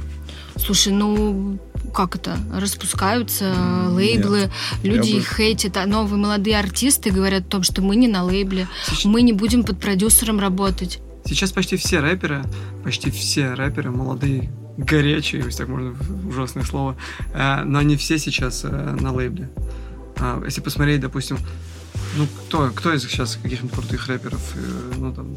Слушай, ну как это? Распускаются лейблы, нет. люди бы- их хейтят, а новые молодые артисты говорят о том, что мы не на лейбле, Сейчас, мы не будем под продюсером работать. сейчас почти все рэперы, почти все рэперы молодые, горячие, если так можно ужасное слово, э, но они все сейчас э, на лейбле. А, если посмотреть, допустим, ну кто, кто из сейчас каких-нибудь крутых рэперов, э, ну там,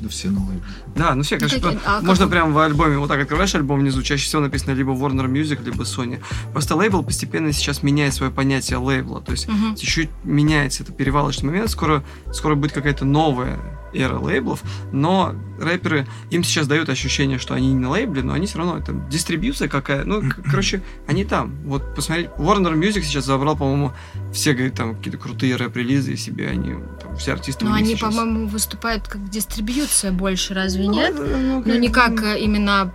Да все на лейбле. да, ну все, конечно, какие- а как можно вы- прям в альбоме, вот так открываешь альбом внизу, чаще всего написано либо Warner Music, либо Sony. Просто лейбл постепенно сейчас меняет свое понятие лейбла, то есть Мгм. чуть-чуть меняется это перевалочный момент. Скоро, скоро будет какая-то новая эра лейблов, но рэперы, им сейчас дают ощущение, что они не на лейбле, но они все равно, это дистрибьюция какая, ну, короче, они там. Вот посмотреть, Warner Music сейчас забрал, по-моему, все, говорит, там, какие-то крутые рэп-релизы себе, они, там, все артисты Но у них они, сейчас. по-моему, выступают как дистрибьюция больше, разве Ну, нет? ну, Ну, не как э, именно,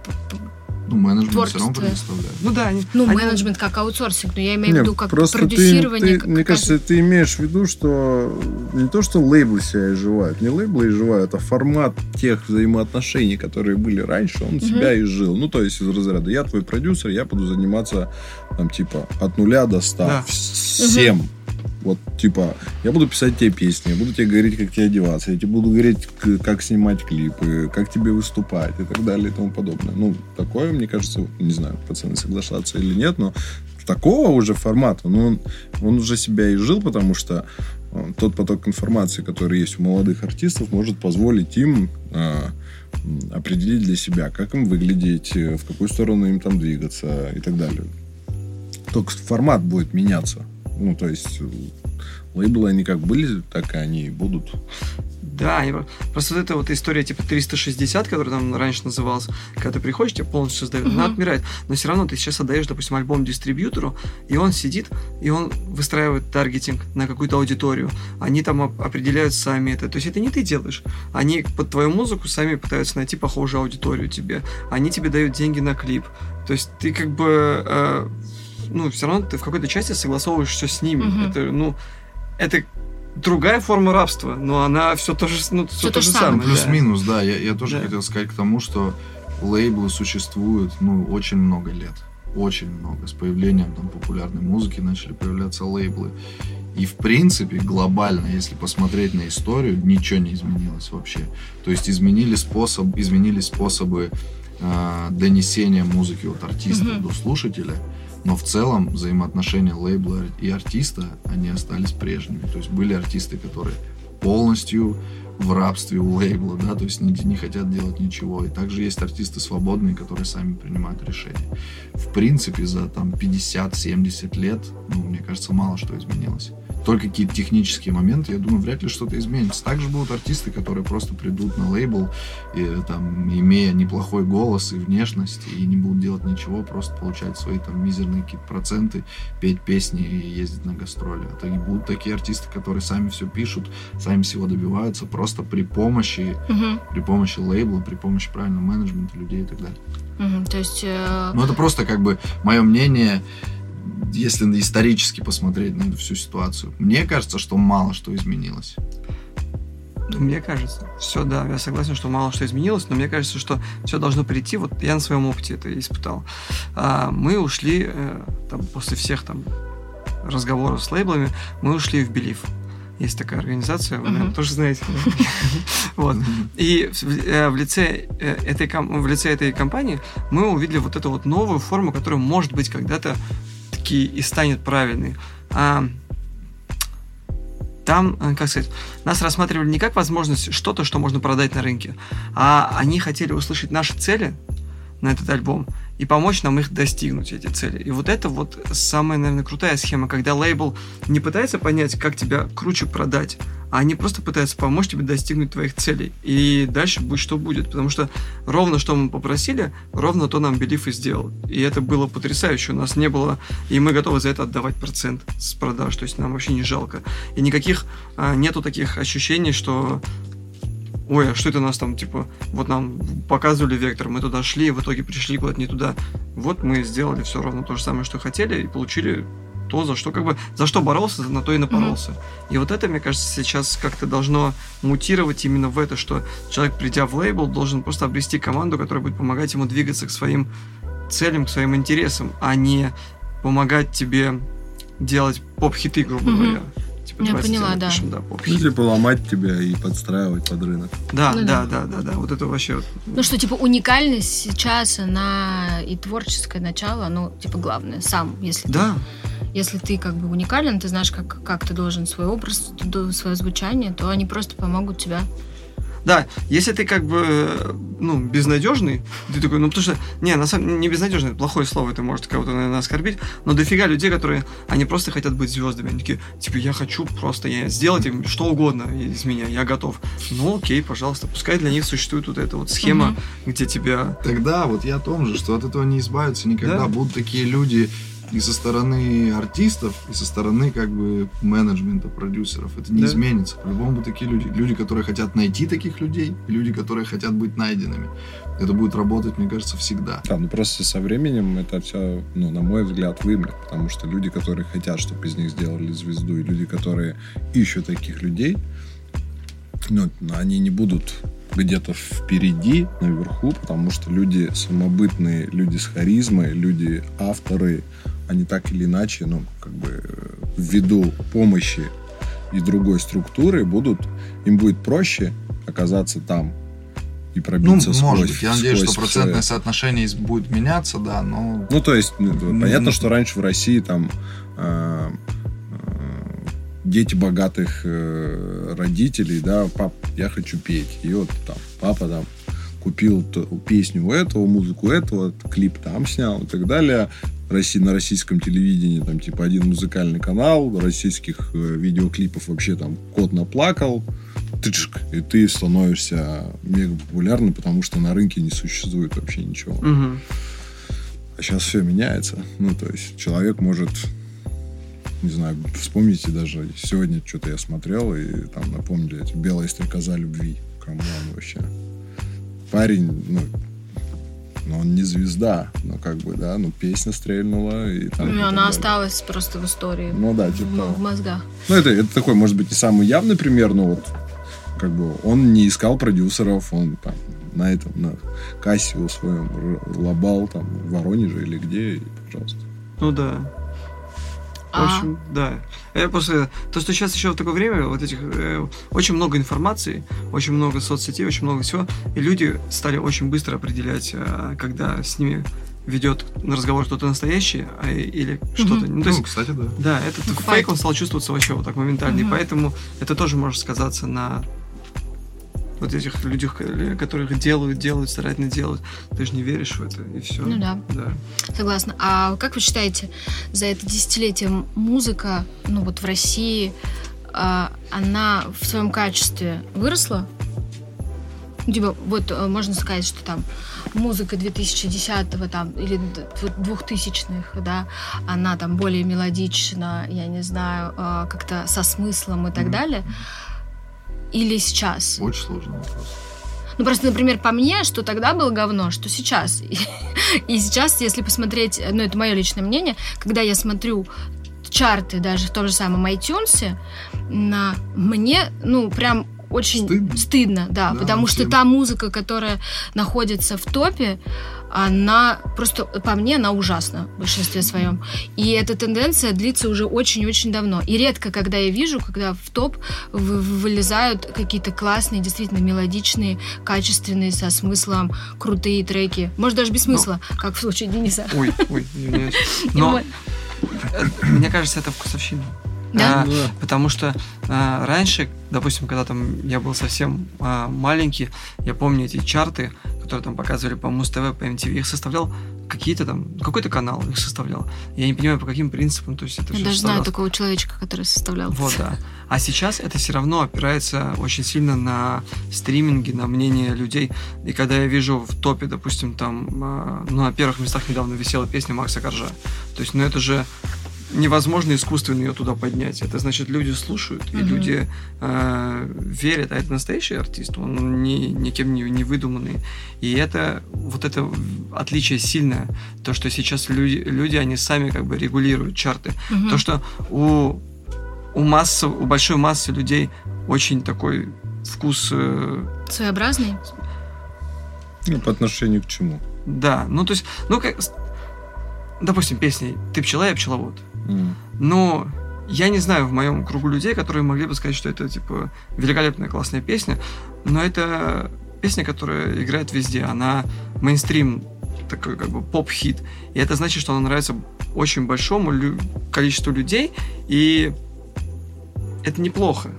Ну, менеджмент все равно Творчество. предоставляет. Ну да, они, ну, они- менеджмент как аутсорсинг, но я имею в Не, виду как просто ты- продюсирование. ты- как- мне как- кажется, ты имеешь в виду, что не то, что лейблы себя изживают, не лейблы изживают, а формат тех взаимоотношений, которые были раньше, он себя изжил. Ну, то есть из разряда я твой продюсер, я буду заниматься там типа от нуля до ста Да. всем. Вот, типа, я буду писать тебе песни, я буду тебе говорить, как тебе одеваться, я тебе буду говорить, как снимать клипы, как тебе выступать и так далее и тому подобное. Ну, такое, мне кажется, не знаю, пацаны соглашаться или нет, но такого уже формата, ну, он, он уже себя и жил, потому что э, тот поток информации, который есть у молодых артистов, может позволить им э, определить для себя, как им выглядеть, э, в какую сторону им там двигаться и так далее. Только формат будет меняться. Ну, то есть э, лейблы, они как были, так и они и будут. Да, они про- просто вот эта вот история типа 360, которая там раньше называлась, когда ты приходишь, тебе полностью сдают, она Мгм. отмирает. Но все равно ты сейчас отдаешь, допустим, альбом дистрибьютору, и он сидит, и он выстраивает таргетинг на какую-то аудиторию. Они там оп- определяют сами это. То есть это не ты делаешь. Они под твою музыку сами пытаются найти похожую аудиторию тебе. Они тебе дают деньги на клип. То есть ты как бы... э, ну, все равно ты в какой-то части согласовываешь все с ними. Мгм. Это, ну, это другая форма рабства, но она все то же, ну, всё Всё то же самое. самое. Плюс-минус, да. Я, я тоже Да. хотел сказать к тому, что лейблы существуют, ну, очень много лет. Очень много. С появлением там популярной музыки начали появляться лейблы. И, в принципе, глобально, если посмотреть на историю, ничего не изменилось вообще. То есть изменили способ, изменились способы э, донесения музыки от артиста Мгм. до слушателя. Но в целом взаимоотношения лейбла и артиста, они остались прежними. То есть были артисты, которые полностью в рабстве у лейбла, да, то есть не, не хотят делать ничего. И также есть артисты свободные, которые сами принимают решения. В принципе, за там 50-70 лет, ну, мне кажется, мало что изменилось только какие-то технические моменты, я думаю, вряд ли что-то изменится. Также будут артисты, которые просто придут на лейбл, и, там, имея неплохой голос и внешность, и не будут делать ничего, просто получать свои там мизерные какие-то проценты, петь песни и ездить на гастроли. А то и будут такие артисты, которые сами все пишут, сами всего добиваются, просто при помощи, Мгм. при помощи лейбла, при помощи правильного менеджмента людей и так далее. Мгм. То есть... э, Ну, это просто как бы мое мнение, если исторически посмотреть на эту всю ситуацию. Мне кажется, что мало что изменилось. Ну, Мне кажется, все, да, я согласен, что мало что изменилось, но мне кажется, что все должно прийти. Вот я на своем опыте это испытал. А, мы ушли э, там, после всех там разговоров с лейблами, мы ушли в Белив. Есть такая организация, вы, наверное, тоже знаете. да? Вот. И в, э, в лице э, этой в лице этой компании мы увидели вот эту вот новую форму, которая может быть когда-то таки и станет правильной. А, там, э, как сказать, нас рассматривали не как возможность что-то, что можно продать на рынке, а они хотели услышать наши цели на этот альбом и помочь нам их достигнуть, эти цели. И вот это вот самая, наверное, крутая схема, когда лейбл не пытается понять, как тебя круче продать, а они просто пытаются помочь тебе достигнуть твоих целей. И дальше будет что будет. Потому что ровно что мы попросили, ровно то нам Белив и сделал. И это было потрясающе. У нас не было... И мы готовы за это отдавать процент с продаж. То есть нам вообще не жалко. И никаких... а, нету таких ощущений, что ой, а что это нас там, типа, вот нам показывали вектор, мы туда шли, и в итоге пришли куда-то не туда. Вот мы сделали все ровно то же самое, что хотели, и получили то, за что как бы, за что боролся, на то и напоролся. И вот это, мне кажется, сейчас как-то должно мутировать именно в это, что человек, придя в лейбл, должен просто обрести команду, которая будет помогать ему двигаться к своим целям, к своим интересам, а не помогать тебе делать поп-хиты, грубо Мгм. говоря. Типа, Я давайте поняла, сделаем, да. пишем, да, Ну, поп-хит. типа ломать тебя и подстраивать под рынок. Да, Ну да, да. да, да, да, вот это вообще Ну что, типа, уникальность сейчас, она и творческое начало, ну, типа, главное, сам, если ты Да, Если ты как бы уникален, ты знаешь, как, как ты должен свой образ, свое звучание, то они просто помогут тебя. Да, если ты как бы, ну, безнадежный, ты такой, ну, потому что, не, на самом не безнадежный, это плохое слово, это может кого-то, наверное, оскорбить, но дофига людей, которые, они просто хотят быть звездами, они такие, типа, я хочу просто я сделать им что угодно из меня, я готов. Ну, окей, пожалуйста, пускай для них существует вот эта вот схема, Мгм. где тебя... Тогда вот я о том же, что от этого не избавиться никогда. Да. Будут такие люди и со стороны артистов, и со стороны как бы менеджмента, продюсеров. Это не Да. изменится. По-любому такие люди. Люди, которые хотят найти таких людей, и люди, которые хотят быть найденными. Это будет работать, мне кажется, всегда. Да, ну просто со временем это все, ну, на мой взгляд, вымрет, потому что люди, которые хотят, чтобы из них сделали звезду, и люди, которые ищут таких людей, ну, они не будут где-то впереди, наверху, потому что люди самобытные, люди с харизмой, люди авторы, они так или иначе, ну, как бы ввиду помощи и другой структуры будут, им будет проще оказаться там и Ну, пробиться сквозь может быть. Я надеюсь, что процентное это. соотношение будет меняться, да, но... Ну, то есть, ну, понятно, что раньше в России там э, дети богатых э, родителей, да, пап, я хочу петь. И вот там папа там купил песню у этого, музыку этого, клип там снял и так далее. России, на российском телевидении там типа один музыкальный канал, российских э, видеоклипов вообще там кот наплакал, тычк, и ты становишься мега популярным, потому что на рынке не существует вообще ничего. Мгм. А сейчас все меняется. Ну, то есть человек может, не знаю, вспомните даже, сегодня что-то я смотрел, и там напомнили эти «Белая стрекоза любви». Come on вообще. Парень, ну, ну, он не звезда, но как бы, да, ну, песня стрельнула, и там... и Ну, так она далее. осталась просто в истории. Ну, да, в, типа того. в мозгах. Ну, это, это такой, может быть, не самый явный пример, но вот как бы он не искал продюсеров, он там на этом, на кассе у своем лобал там в Воронеже или где, и, пожалуйста. Ну да. В А. общем, да. Я просто... То, что сейчас еще в такое время, вот этих... э, очень много информации, очень много соцсетей, очень много всего, и люди стали очень быстро определять, э, когда с ними ведет на разговор кто-то настоящий, а, или что-то. Ну, то есть, Ну, кстати, да. да, этот Покупает. фейк, он стал чувствоваться вообще вот так моментально. И Мгм. поэтому это тоже может сказаться на вот этих людях, э, которых делают, делают, старательно делают. Ты же не веришь в это, и все. Ну да. Да. Согласна. А как вы считаете, за это десятилетие музыка, ну вот в России, а, она в своем качестве выросла? Типа, вот э, можно сказать, что там музыка 2010-го там, или д- вот 2000-х, да, она там более мелодична, я не знаю, э, как-то со смыслом и так Мгм. далее. Или сейчас? Очень сложный вопрос. Ну, просто, например, по мне, что тогда было говно, что сейчас. И сейчас, если посмотреть, ну, это мое личное мнение, когда я смотрю чарты даже в том же самом iTunes, на мне, ну, прям очень Стыдно. стыдно, да, Да, потому что всем. та музыка, которая находится в топе, она просто, по мне, она ужасна в большинстве своем. И эта тенденция длится уже очень-очень давно. И редко, когда я вижу, когда в топ вы- вылезают какие-то классные, действительно мелодичные, качественные, со смыслом, крутые треки. Может, даже без Ну. смысла, как в случае Дениса. Ой, ой, извиняюсь. Но э, мне кажется, это вкусовщина. Да? А, Потому что а, раньше, допустим, когда там я был совсем а, маленький, я помню эти чарты, которые там показывали по Муз-ТВ, по MTV, их составлял какие-то там, какой-то канал их составлял. Я не понимаю, по каким принципам, то есть это Я даже знаю такого человечка, который составлял. Вот, да. А сейчас это все равно опирается очень сильно на стриминги, на мнение людей. И когда я вижу в топе, допустим, там, а, ну, на первых местах недавно висела песня Макса Коржа. То есть, ну, это же невозможно искусственно ее туда поднять. Это значит, люди слушают, и Мгм. люди э, верят. А это настоящий артист, он не, никем не, не выдуманный. И это вот это отличие сильное. То, что сейчас люди, люди они сами как бы регулируют чарты. Мгм. То, что у, у массы, у большой массы людей очень такой вкус, э, Своеобразный. Ну, по отношению к чему? да, ну то есть, ну как, допустим, песня «Ты пчела, я пчеловод». Но я не знаю в моем кругу людей, которые могли бы сказать, что это типа великолепная классная песня, но это песня, которая играет везде, она мейнстрим такой как бы поп-хит, и это значит, что она нравится очень большому лю- количеству людей, и это неплохо.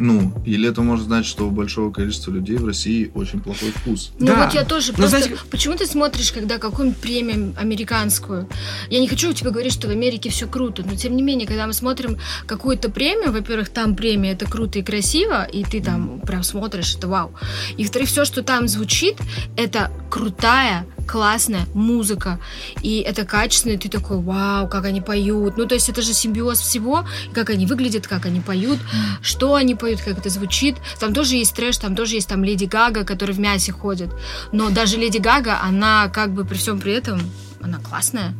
Ну, или это может значить, что у большого количества людей в России очень плохой вкус. Ну Да. вот я тоже Ну, просто... знаете- Почему ты смотришь, когда какую-нибудь премию американскую? Я не хочу тебе говорить, что в Америке все круто, но тем не менее, когда мы смотрим какую-то премию, во-первых, там премия, это круто и красиво, и ты там прям смотришь, это вау. И во-вторых, все, что там звучит, это крутая, классная музыка. И это качественно, и ты такой, вау, как они поют. Ну, то есть это же симбиоз всего, как они выглядят, как они поют, что они поют, как это звучит. Там тоже есть трэш, там тоже есть там Леди Гага, которая в мясе ходит. Но даже Леди Гага, она как бы при всем при этом, она классная.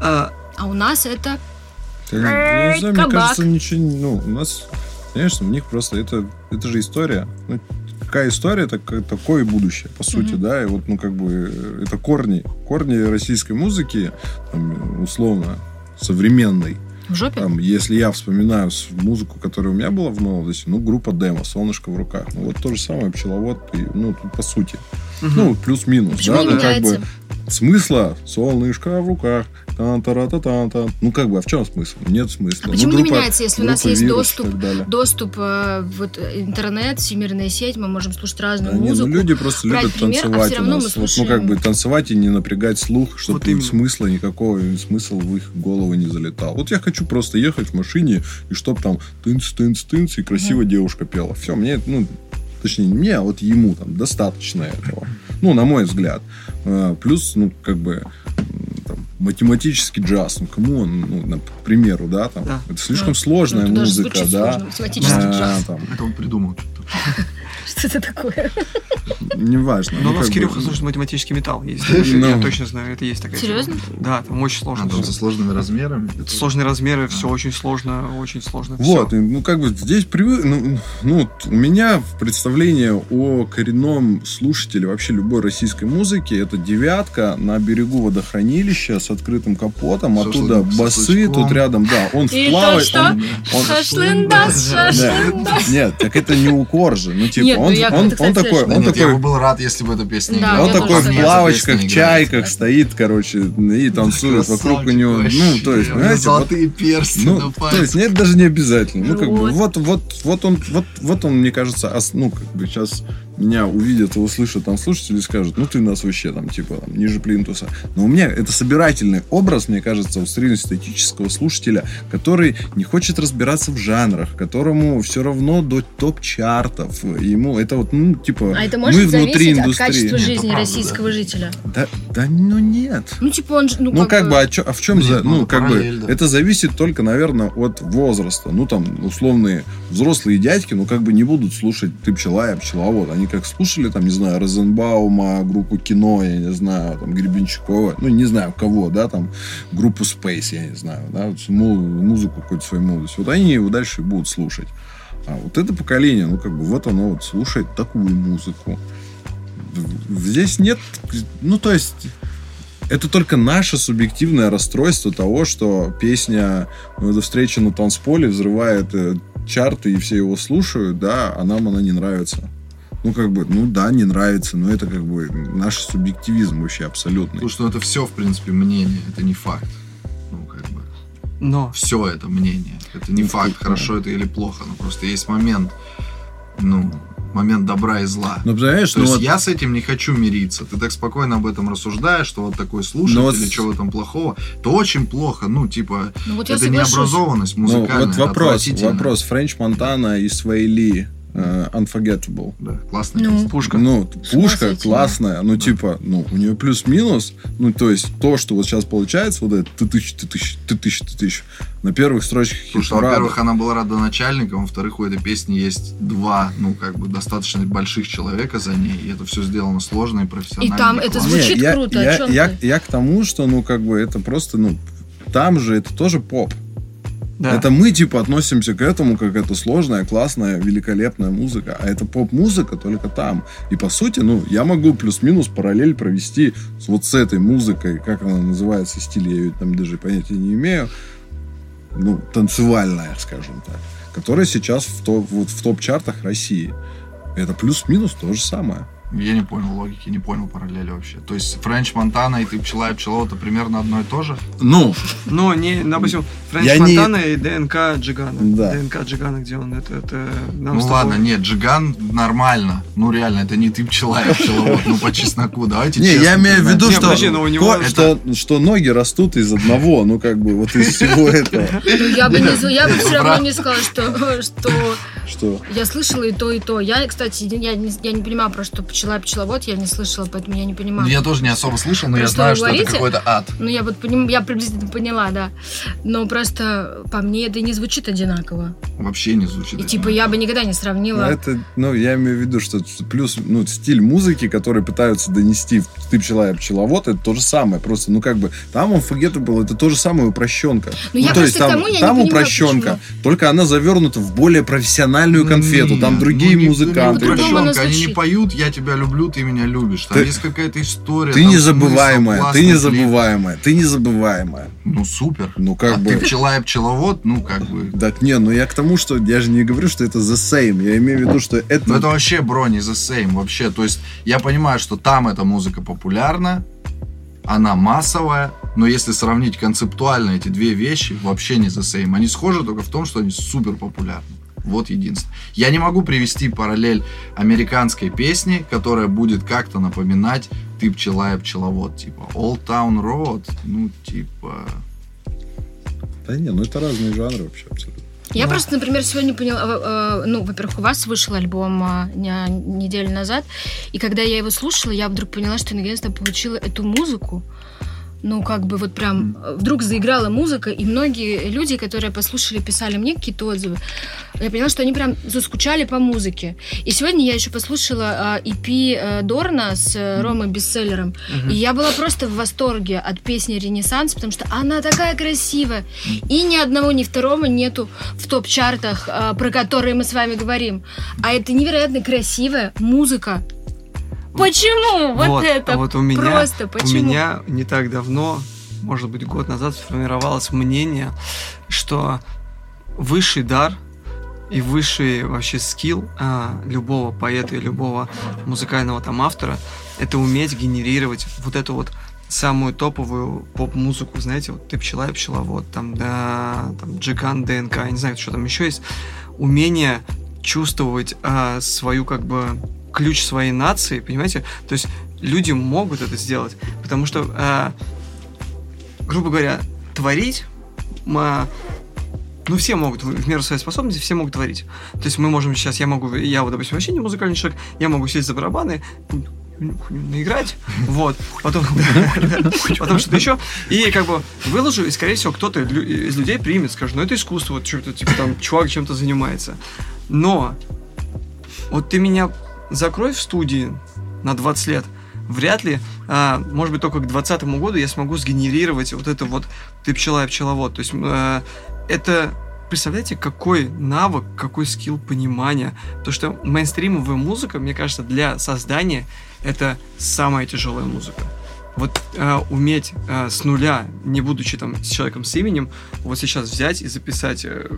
А, А у нас это... Я, я не знаю, мне кажется, ничего, ну, у нас, конечно, у них просто это, это же история. Ну, какая история, так, такое и будущее, по сути, Мгм. да, и вот, ну, как бы, э, это корни, корни российской музыки, там, условно, современной. В жопе? Там, если я вспоминаю музыку, которая у меня была в молодости, ну, группа Демо, «Солнышко в руках». Ну, вот то же самое, «Пчеловод», и, ну, тут по сути. мгм. Ну, плюс-минус, Почему да, не ну, как бы смысла солнышко в руках, тан та та та та Ну, как бы, а в чем смысл? Нет смысла. А Ну, почему не группа- меняется, если у нас есть доступ, доступ, э, вот э, интернет, всемирная сеть, мы можем слушать разную Да не, ну, музыку. люди просто любят пример, а танцевать всё у равно нас. мы Вот, ну, слушаем- как бы танцевать и не напрягать слух, чтобы Вот именно. смысла никакого, смысл в их голову не залетал. Вот я хочу просто ехать в машине, и чтоб там тынц, тынц, тынц, и красиво девушка пела. Все, мне, ну, точнее, не мне, а вот ему там достаточно этого. Ну, на мой взгляд. А, Плюс, ну, как бы, математический джаз, ну, кому он, ну, на- к примеру, да, там, Да. это слишком Ну, сложная Ну, музыка, да. сложно. Математический А, джаз. там, Это он придумал что-то. Что это такое? неважно. Но ну, у нас как бы, Кирюха слушает математический металл. Есть. Ну. Я точно знаю, это есть такая Серьезно? Да, там очень сложно. Там со сложными размерами. Это сложные размеры, все очень сложно, очень сложно. Вот, ну как бы здесь привык, ну, ну, у меня представление о коренном слушателе вообще любой российской музыки это девятка на берегу водохранилища с открытым капотом, оттуда басы, тут рядом, да, он И вплавает, Шашлындас, Да. шашлындас. Нет, так это не укор же. Ну, типа, ну он, я- он, кстати, он такой, он нет, я такой, бы был рад, если бы эта песня Да, играла. я Он такой в плавочках, чайках стоит, короче, и танцует вокруг у него. Ну, то есть, понимаете, вот- Золотые перстни Ну, на то есть, нет, даже не обязательно. Ну, как бы, Вот. вот, вот, вот он, вот, вот он, мне кажется, ос- ну, как бы сейчас меня увидят и услышат там слушатели и скажут, ну, ты нас вообще там, типа, там, ниже плинтуса. Но у меня это собирательный образ, мне кажется, у среднестатического слушателя, который не хочет разбираться в жанрах, которому все равно до топ-чартов. Ему это вот, ну, типа, А это мы может внутри зависеть от индустрии. качества Это жизни правда, российского да. жителя. Да, да, ну нет. Ну, типа, он же, ну, Ну, как, бы, а, чё- а в чем Нет, за. ну, Ну, как бы, да. это зависит только, наверное, от возраста. Ну, там, условные взрослые дядьки, ну, как бы не будут слушать ты пчела, я пчеловод. Они как слушали, там, не знаю, Розенбаума, группу кино, я не знаю, там, Гребенщикова, ну, не знаю, кого, да, там, группу Space, я не знаю, да, музыку какую-то свою молодость. Вот они его дальше будут слушать. А вот это поколение, ну, как бы, вот оно вот слушает такую музыку. Здесь нет, ну, то есть, это только наше субъективное расстройство того, что песня ну, «Это встреча на танцполе» взрывает э, чарты, и все его слушают, да, а нам она не нравится. Ну, как бы, ну да, не нравится, но это как бы наш субъективизм вообще абсолютный. Слушай, ну это все, в принципе, мнение, это не факт. Ну, как бы, Но все это мнение. Это не Ну, факт, хорошо это или плохо. Но просто есть момент, ну, момент добра и зла. Ну, понимаешь, То ну есть вот, я с этим не хочу мириться. Ты так спокойно об этом рассуждаешь, что вот такой слушатель Ну вот или с- что в этом плохого, то очень плохо. Ну, типа, Ну, вот я это не соглашусь. образованность ну, музыкальная. вот вопрос, вопрос. Френч Монтана и Свей Э, Unforgettable. Да, классная Ну. песня. пушка. Ну, пушка классная, ну, типа, ну, у нее плюс-минус, ну, то есть, то, что вот сейчас получается, вот это ты тысяч, ты тысяч, ты тысяч, ты тысяч, на первых строчках Потому что, во-первых, она была родоначальником, во-вторых, у этой песни есть два, ну, как бы, достаточно больших человека за ней, и это все сделано сложно и профессионально. И там и это звучит Не, я, круто, Я, я, ты? я к тому, что, ну, как бы, это просто, ну, там же это тоже поп. Да. Это мы, типа, относимся к этому, как это сложная, классная, великолепная музыка. А это поп-музыка только там. И, по сути, ну, я могу плюс-минус параллель провести с вот с этой музыкой, как она называется, стиль, я ее там даже понятия не имею. Ну, танцевальная, скажем так. Которая сейчас в, топ, вот, в топ-чартах России. Это плюс-минус то же самое. Я не понял логики, не понял параллели вообще. То есть Френч Монтана и ты пчела и пчеловод это примерно одно и то же? Ну, Но не, допустим, Френч Я не- Монтана и ДНК Джигана. Да. ДНК Джигана, где он? Это, это нам ну ладно, нет, Джиган нормально. Ну реально, это не ты пчела и пчеловод, ну по чесноку. Давайте Не, я имею в виду, что, что, что ноги растут из одного, ну, как бы, вот из всего этого. Ну, я бы, не, я бы все равно не сказала, что, что Что? я слышала и то, и то. Я, кстати, я не, я не понимаю, про что пчела и пчеловод, я не слышала, поэтому я не Ну, понимаю. я тоже не особо слышал, но я Просто знаю, что это какой-то ад. Ну, я вот поним, я приблизительно поняла, да. Но просто по мне это не звучит одинаково. Вообще не звучит. И типа я бы никогда не Ну, сравнила. это, ну, я имею в виду, что плюс, ну, стиль музыки, который пытаются донести в «Ты пчела, я пчеловод», это то же самое. Просто, ну, как бы, там он был, это то же самое упрощенка. Ну, я то есть там, тому, я не там понимаю, упрощенка, только она завернута в более профессиональную конфету. там Нет, другие ну, не- музыканты. ну, Упрощенка, они не поют «Я тебя люблю, ты меня любишь». Там Ты- есть какая-то история. Ты там незабываемая, смысл, ты классный клип. незабываемая, ты незабываемая. Ну супер. Ну, как а бы... ты пчела и пчеловод, ну как бы. Так не, ну я к тому, что я же не говорю, что это the same. Я имею в виду, что это... Ну это вообще, бро, не the same вообще. То есть я понимаю, что там эта музыка популярна, она массовая, но если сравнить концептуально эти две вещи, вообще не the same. Они схожи только в том, что они супер популярны. Вот единственное. Я не могу привести параллель американской песни, которая будет как-то напоминать «Ты пчела и пчеловод». Типа «Old Town Road». Ну, типа... Да не, ну это разные жанры вообще абсолютно. Я Да. просто, например, сегодня поняла, э, э, ну, во-первых, у вас вышел альбом не- неделю назад, и когда я его слушала, я вдруг поняла, что я наконец-то получила эту музыку. Ну, как бы вот прям э, вдруг заиграла музыка, и многие люди, которые послушали, писали мне какие-то отзывы. Я поняла, что они прям заскучали по музыке. И сегодня я еще послушала EP э, Дорна с э, Ромой Бестселлером. Мгм. И я была просто в восторге от песни «Ренессанс», потому что она такая красивая. И ни одного, ни второго нету в топ-чартах, а, про которые мы с вами говорим. А это невероятно красивая музыка. Почему? Вот, это а вот у меня, просто у почему? меня не так давно, может быть, год назад сформировалось мнение, что высший дар и высший вообще скилл а, любого поэта и любого музыкального там автора это уметь генерировать вот эту вот самую топовую поп-музыку, знаете, вот ты пчела и пчеловод, там, да, там, Джиган, ДНК, я не знаю, что там еще есть, умение чувствовать а, свою, как бы, ключ своей нации, понимаете? То есть люди могут это сделать, потому что, а, грубо говоря, творить, а, ну, все могут, в меру своей способности, все могут творить. То есть мы можем сейчас, я могу, я вот, допустим, вообще не музыкальный человек, я могу сесть за барабаны, наиграть, вот, потом, потом что-то еще, и как бы выложу, и, скорее всего, кто-то из людей примет, скажет, ну, это искусство, вот что-то, типа, там, чувак чем-то занимается. Но, вот ты меня закрой в студии на 20 лет, вряд ли, а, может быть, только к 2020 году я смогу сгенерировать вот это вот «ты пчела, я пчеловод». То есть а, это представляете, какой навык, какой скилл понимания. То, что мейнстримовая музыка, мне кажется, для создания это самая тяжелая музыка. Вот э, уметь э, с нуля, не будучи там с человеком с именем, вот сейчас взять и записать э,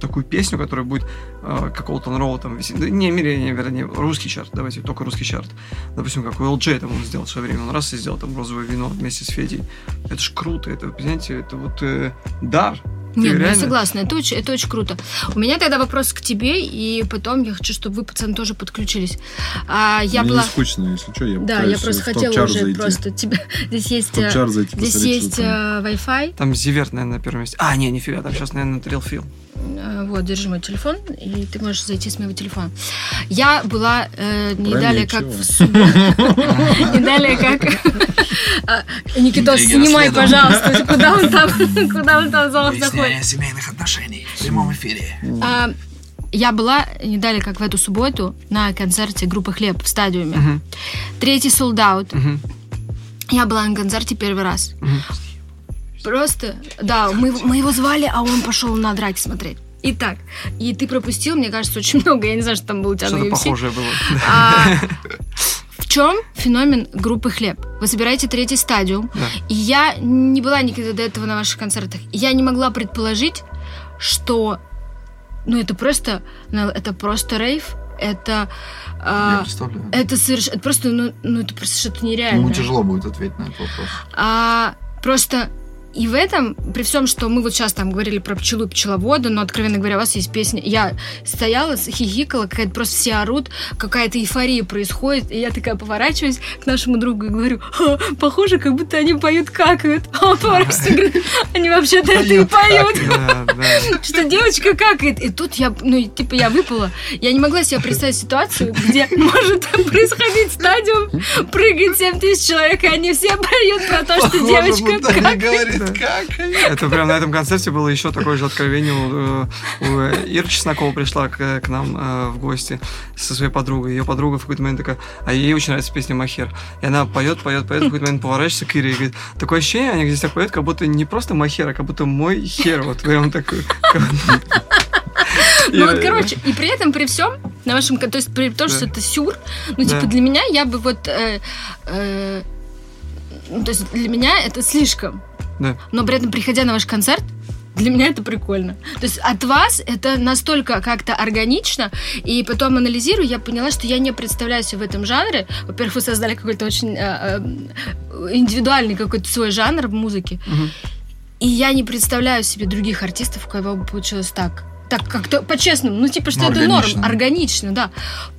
такую песню, которая будет э, как Олтон Роу там висит. Да, не, не, вернее, русский чарт, давайте, только русский чарт. Допустим, как у LJ там он сделал в свое время, он раз и сделал там розовое вино вместе с Федей. Это ж круто, это, понимаете, это вот э, дар, нет, ну, я согласна, это очень, это очень круто. У меня тогда вопрос к тебе, и потом я хочу, чтобы вы, пацаны, тоже подключились. А, я Мне была... не скучно, если что, я Да, я просто хотела уже зайти. просто тебе... Здесь есть, зайти, здесь посмотреть, есть там. э, Wi-Fi. Там Зиверт, наверное, на первом месте. А, не, нифига, там сейчас, наверное, Трилфил. Э, Вот, держи мой телефон, и ты можешь зайти с моего телефона. Я была э, не далее и как в субботу. Не далее как... А, Никитос, снимай, пожалуйста, куда он там, куда он там зал заходит. семейных отношений в прямом эфире. А, Я была не далее как в эту субботу на концерте группы Хлеб в стадиуме. Третий солдат. Я была на концерте первый раз. Просто, да, мы, мы его звали, а он пошел на драки смотреть. Итак, и ты пропустил, мне кажется, очень много. Я не знаю, что там было у тебя на Что-то UFC. похожее было. А, в чем феномен группы Хлеб? Вы собираете третий стадиум, Да. и я не была никогда до этого на ваших концертах. Я не могла предположить, что, ну это просто, ну, это просто рейв, это, Я а, представляю. это совершенно, это просто, ну, ну это просто что-то нереальное. Ему тяжело будет ответить на этот вопрос. А, просто и в этом, при всем, что мы вот сейчас там говорили про пчелу и пчеловода, но, откровенно говоря, у вас есть песня. Я стояла, хихикала, какая-то просто все орут, какая-то эйфория происходит, и я такая поворачиваюсь к нашему другу и говорю, «Ха, похоже, как будто они поют какают. А он поворачивается и говорит, они вообще-то это и поют. Что девочка какает. И тут я, ну, типа, я выпала. Я не могла себе представить ситуацию, где может происходить стадиум, прыгает 7 тысяч человек, и они все поют про то, что девочка какает. Как Это прям на этом концерте было еще такое же откровение. У, у Ира Чеснокова пришла к, к нам э, в гости со своей подругой. Ее подруга в какой-то момент такая, а ей очень нравится песня Махер. И она поет, поет, поет, в какой-то момент поворачивается к Ире и говорит, такое ощущение, они здесь так поют, как будто не просто Махер, а как будто мой хер. Вот прям такой. Ну вот, короче, и при этом, при всем, на вашем, то есть при том, что это сюр, ну, типа, для меня я бы вот, э, э, ну, то есть для меня это слишком. Да. Но при этом, приходя на ваш концерт, для меня это прикольно. То есть от вас это настолько как-то органично, и потом анализирую, я поняла, что я не представляю себе в этом жанре. Во-первых, вы создали какой-то очень э, э, индивидуальный какой-то свой жанр в музыке, Мгм. и я не представляю себе других артистов, у кого бы получилось так. Так как-то по-честному, ну типа, что Ну, это органично. норм, органично, да.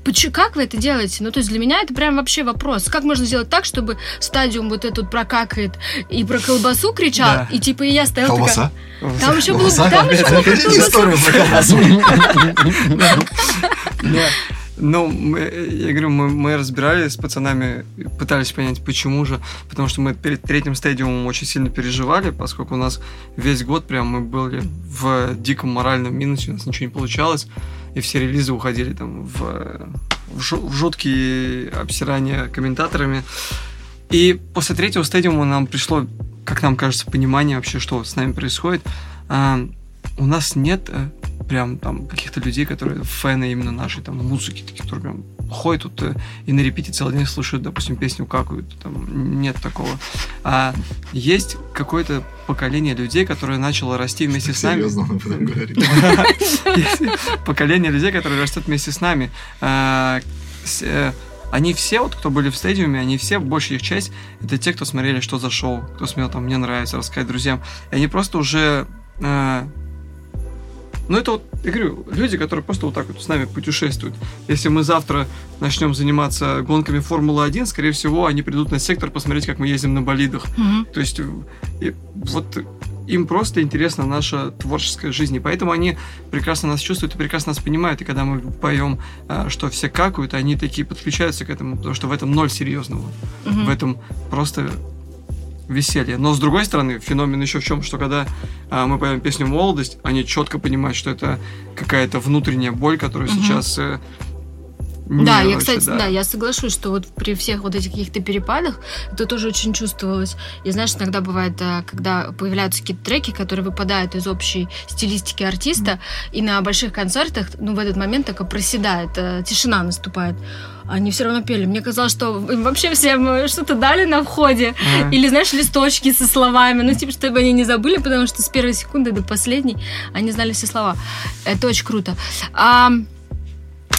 Почему, как вы это делаете? Ну, то есть для меня это прям вообще вопрос. Как можно сделать так, чтобы стадиум вот этот прокакает и про колбасу кричал, Да. и типа и я стояла Колбаса? такая... Там еще было... Там еще было историю про колбасу. Ну, мы- я говорю, мы, мы разбирались с пацанами, пытались понять, почему же. Потому что мы перед третьим стадиумом очень сильно переживали, поскольку у нас весь год прям мы были в диком моральном минусе, у нас ничего не получалось, и все релизы уходили там в, в жуткие обсирания комментаторами. И после третьего стадиума нам пришло, как нам кажется, понимание вообще, что с нами происходит. А, у нас нет э, прям там каких-то людей, которые фэны именно нашей там музыки, такие, которые прям ходят тут э, и на репите целый день слушают, допустим, песню какают. Там нет такого. А есть какое-то поколение людей, которое начало расти вместе с нами. Серьезно, он об этом говорит. Есть поколение людей, которые растут вместе с нами. А, э, Они все, вот кто были в стадиуме, они все, большая их часть, это те, кто смотрели, что за шоу, кто смел там, мне нравится, рассказать друзьям. И они просто уже... э, Ну, это вот, я говорю, люди, которые просто вот так вот с нами путешествуют. Если мы завтра начнем заниматься гонками Формулы-1, скорее всего, они придут на сектор посмотреть, как мы ездим на болидах. Мгм. То есть, и вот им просто интересна наша творческая жизнь, и поэтому они прекрасно нас чувствуют и прекрасно нас понимают. И когда мы поем, э, что все какают, они такие подключаются к этому, потому что в этом ноль серьезного. Мгм. В этом просто веселье. Но с другой стороны, феномен еще в чем, что когда а, мы поем песню «Молодость», они четко понимают, что это какая-то внутренняя боль, которую Мгм. сейчас... э, не Да, я, кстати, да. я соглашусь, что вот при всех вот этих каких-то перепадах это тоже очень чувствовалось. И знаешь, иногда бывает, а, когда появляются какие-то треки, которые выпадают из общей стилистики артиста, и на больших концертах, ну, в этот момент так и проседает, э, тишина наступает. Они все равно пели. Мне казалось, что им вообще всем что-то дали на входе. Ага. Или, знаешь, листочки со словами. Ну, типа, чтобы они не забыли, потому что с первой секунды до последней они знали все слова. Это очень круто. А,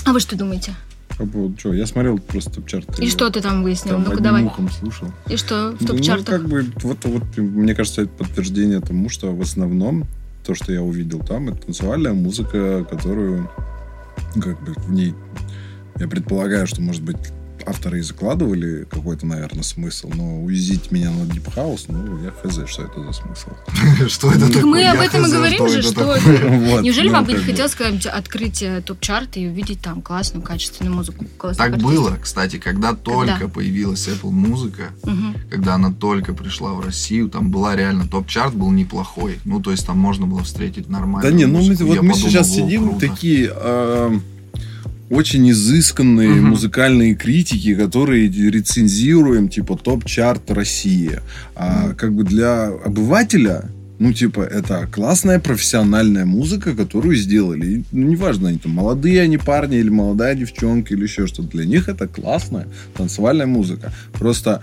а вы что думаете? По поводу чего? Я смотрел просто топ-чарт. И что ты там выяснил? Там Ну-ка, давай. ухом слушал. И что в Ну, топ-чартах? как бы, вот, вот, мне кажется, это подтверждение тому, что в основном то, что я увидел там, это танцевальная музыка, которую, ну, как бы, в ней, я предполагаю, что, может быть, авторы и закладывали какой-то, наверное, смысл, но увезить меня на Deep House, ну, я хз, что это за смысл. Что это Так такое? мы об этом и говорим же, что... Неужели ну, вам бы не хотелось когда-нибудь открыть э, топ-чарт и увидеть там классную, качественную музыку? Так было, кстати, когда только появилась Apple музыка, когда она только пришла в Россию, там была реально топ-чарт был неплохой. Ну, то есть там можно было встретить нормально. Да не, ну мы, вот мы сейчас сидим такие э, очень изысканные Мгм. музыкальные критики, которые рецензируем типа топ-чарт России. А как бы для обывателя ну, типа, это классная профессиональная музыка, которую сделали. И, ну, неважно, они там молодые они парни, или молодая девчонка, или еще что-то. Для них это классная танцевальная музыка. Просто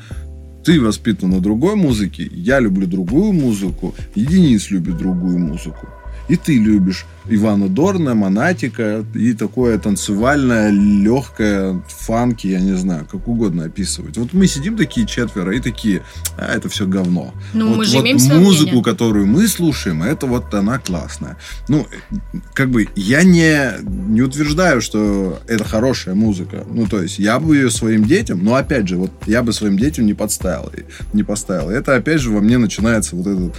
ты воспитан на другой музыке, я люблю другую музыку, и Денис любит другую музыку. И ты любишь Ивана Дорна, Монатика и такое танцевальное, легкое, фанки, я не знаю, как угодно описывать. Вот мы сидим такие четверо и такие, а это все говно. Ну, вот мы же вот имеем музыку, мнение. которую мы слушаем, это вот она классная. Ну, как бы я не, не утверждаю, что это хорошая музыка. Ну, то есть я бы ее своим детям, но опять же, вот я бы своим детям не подставил. Не поставил. Это опять же во мне начинается вот этот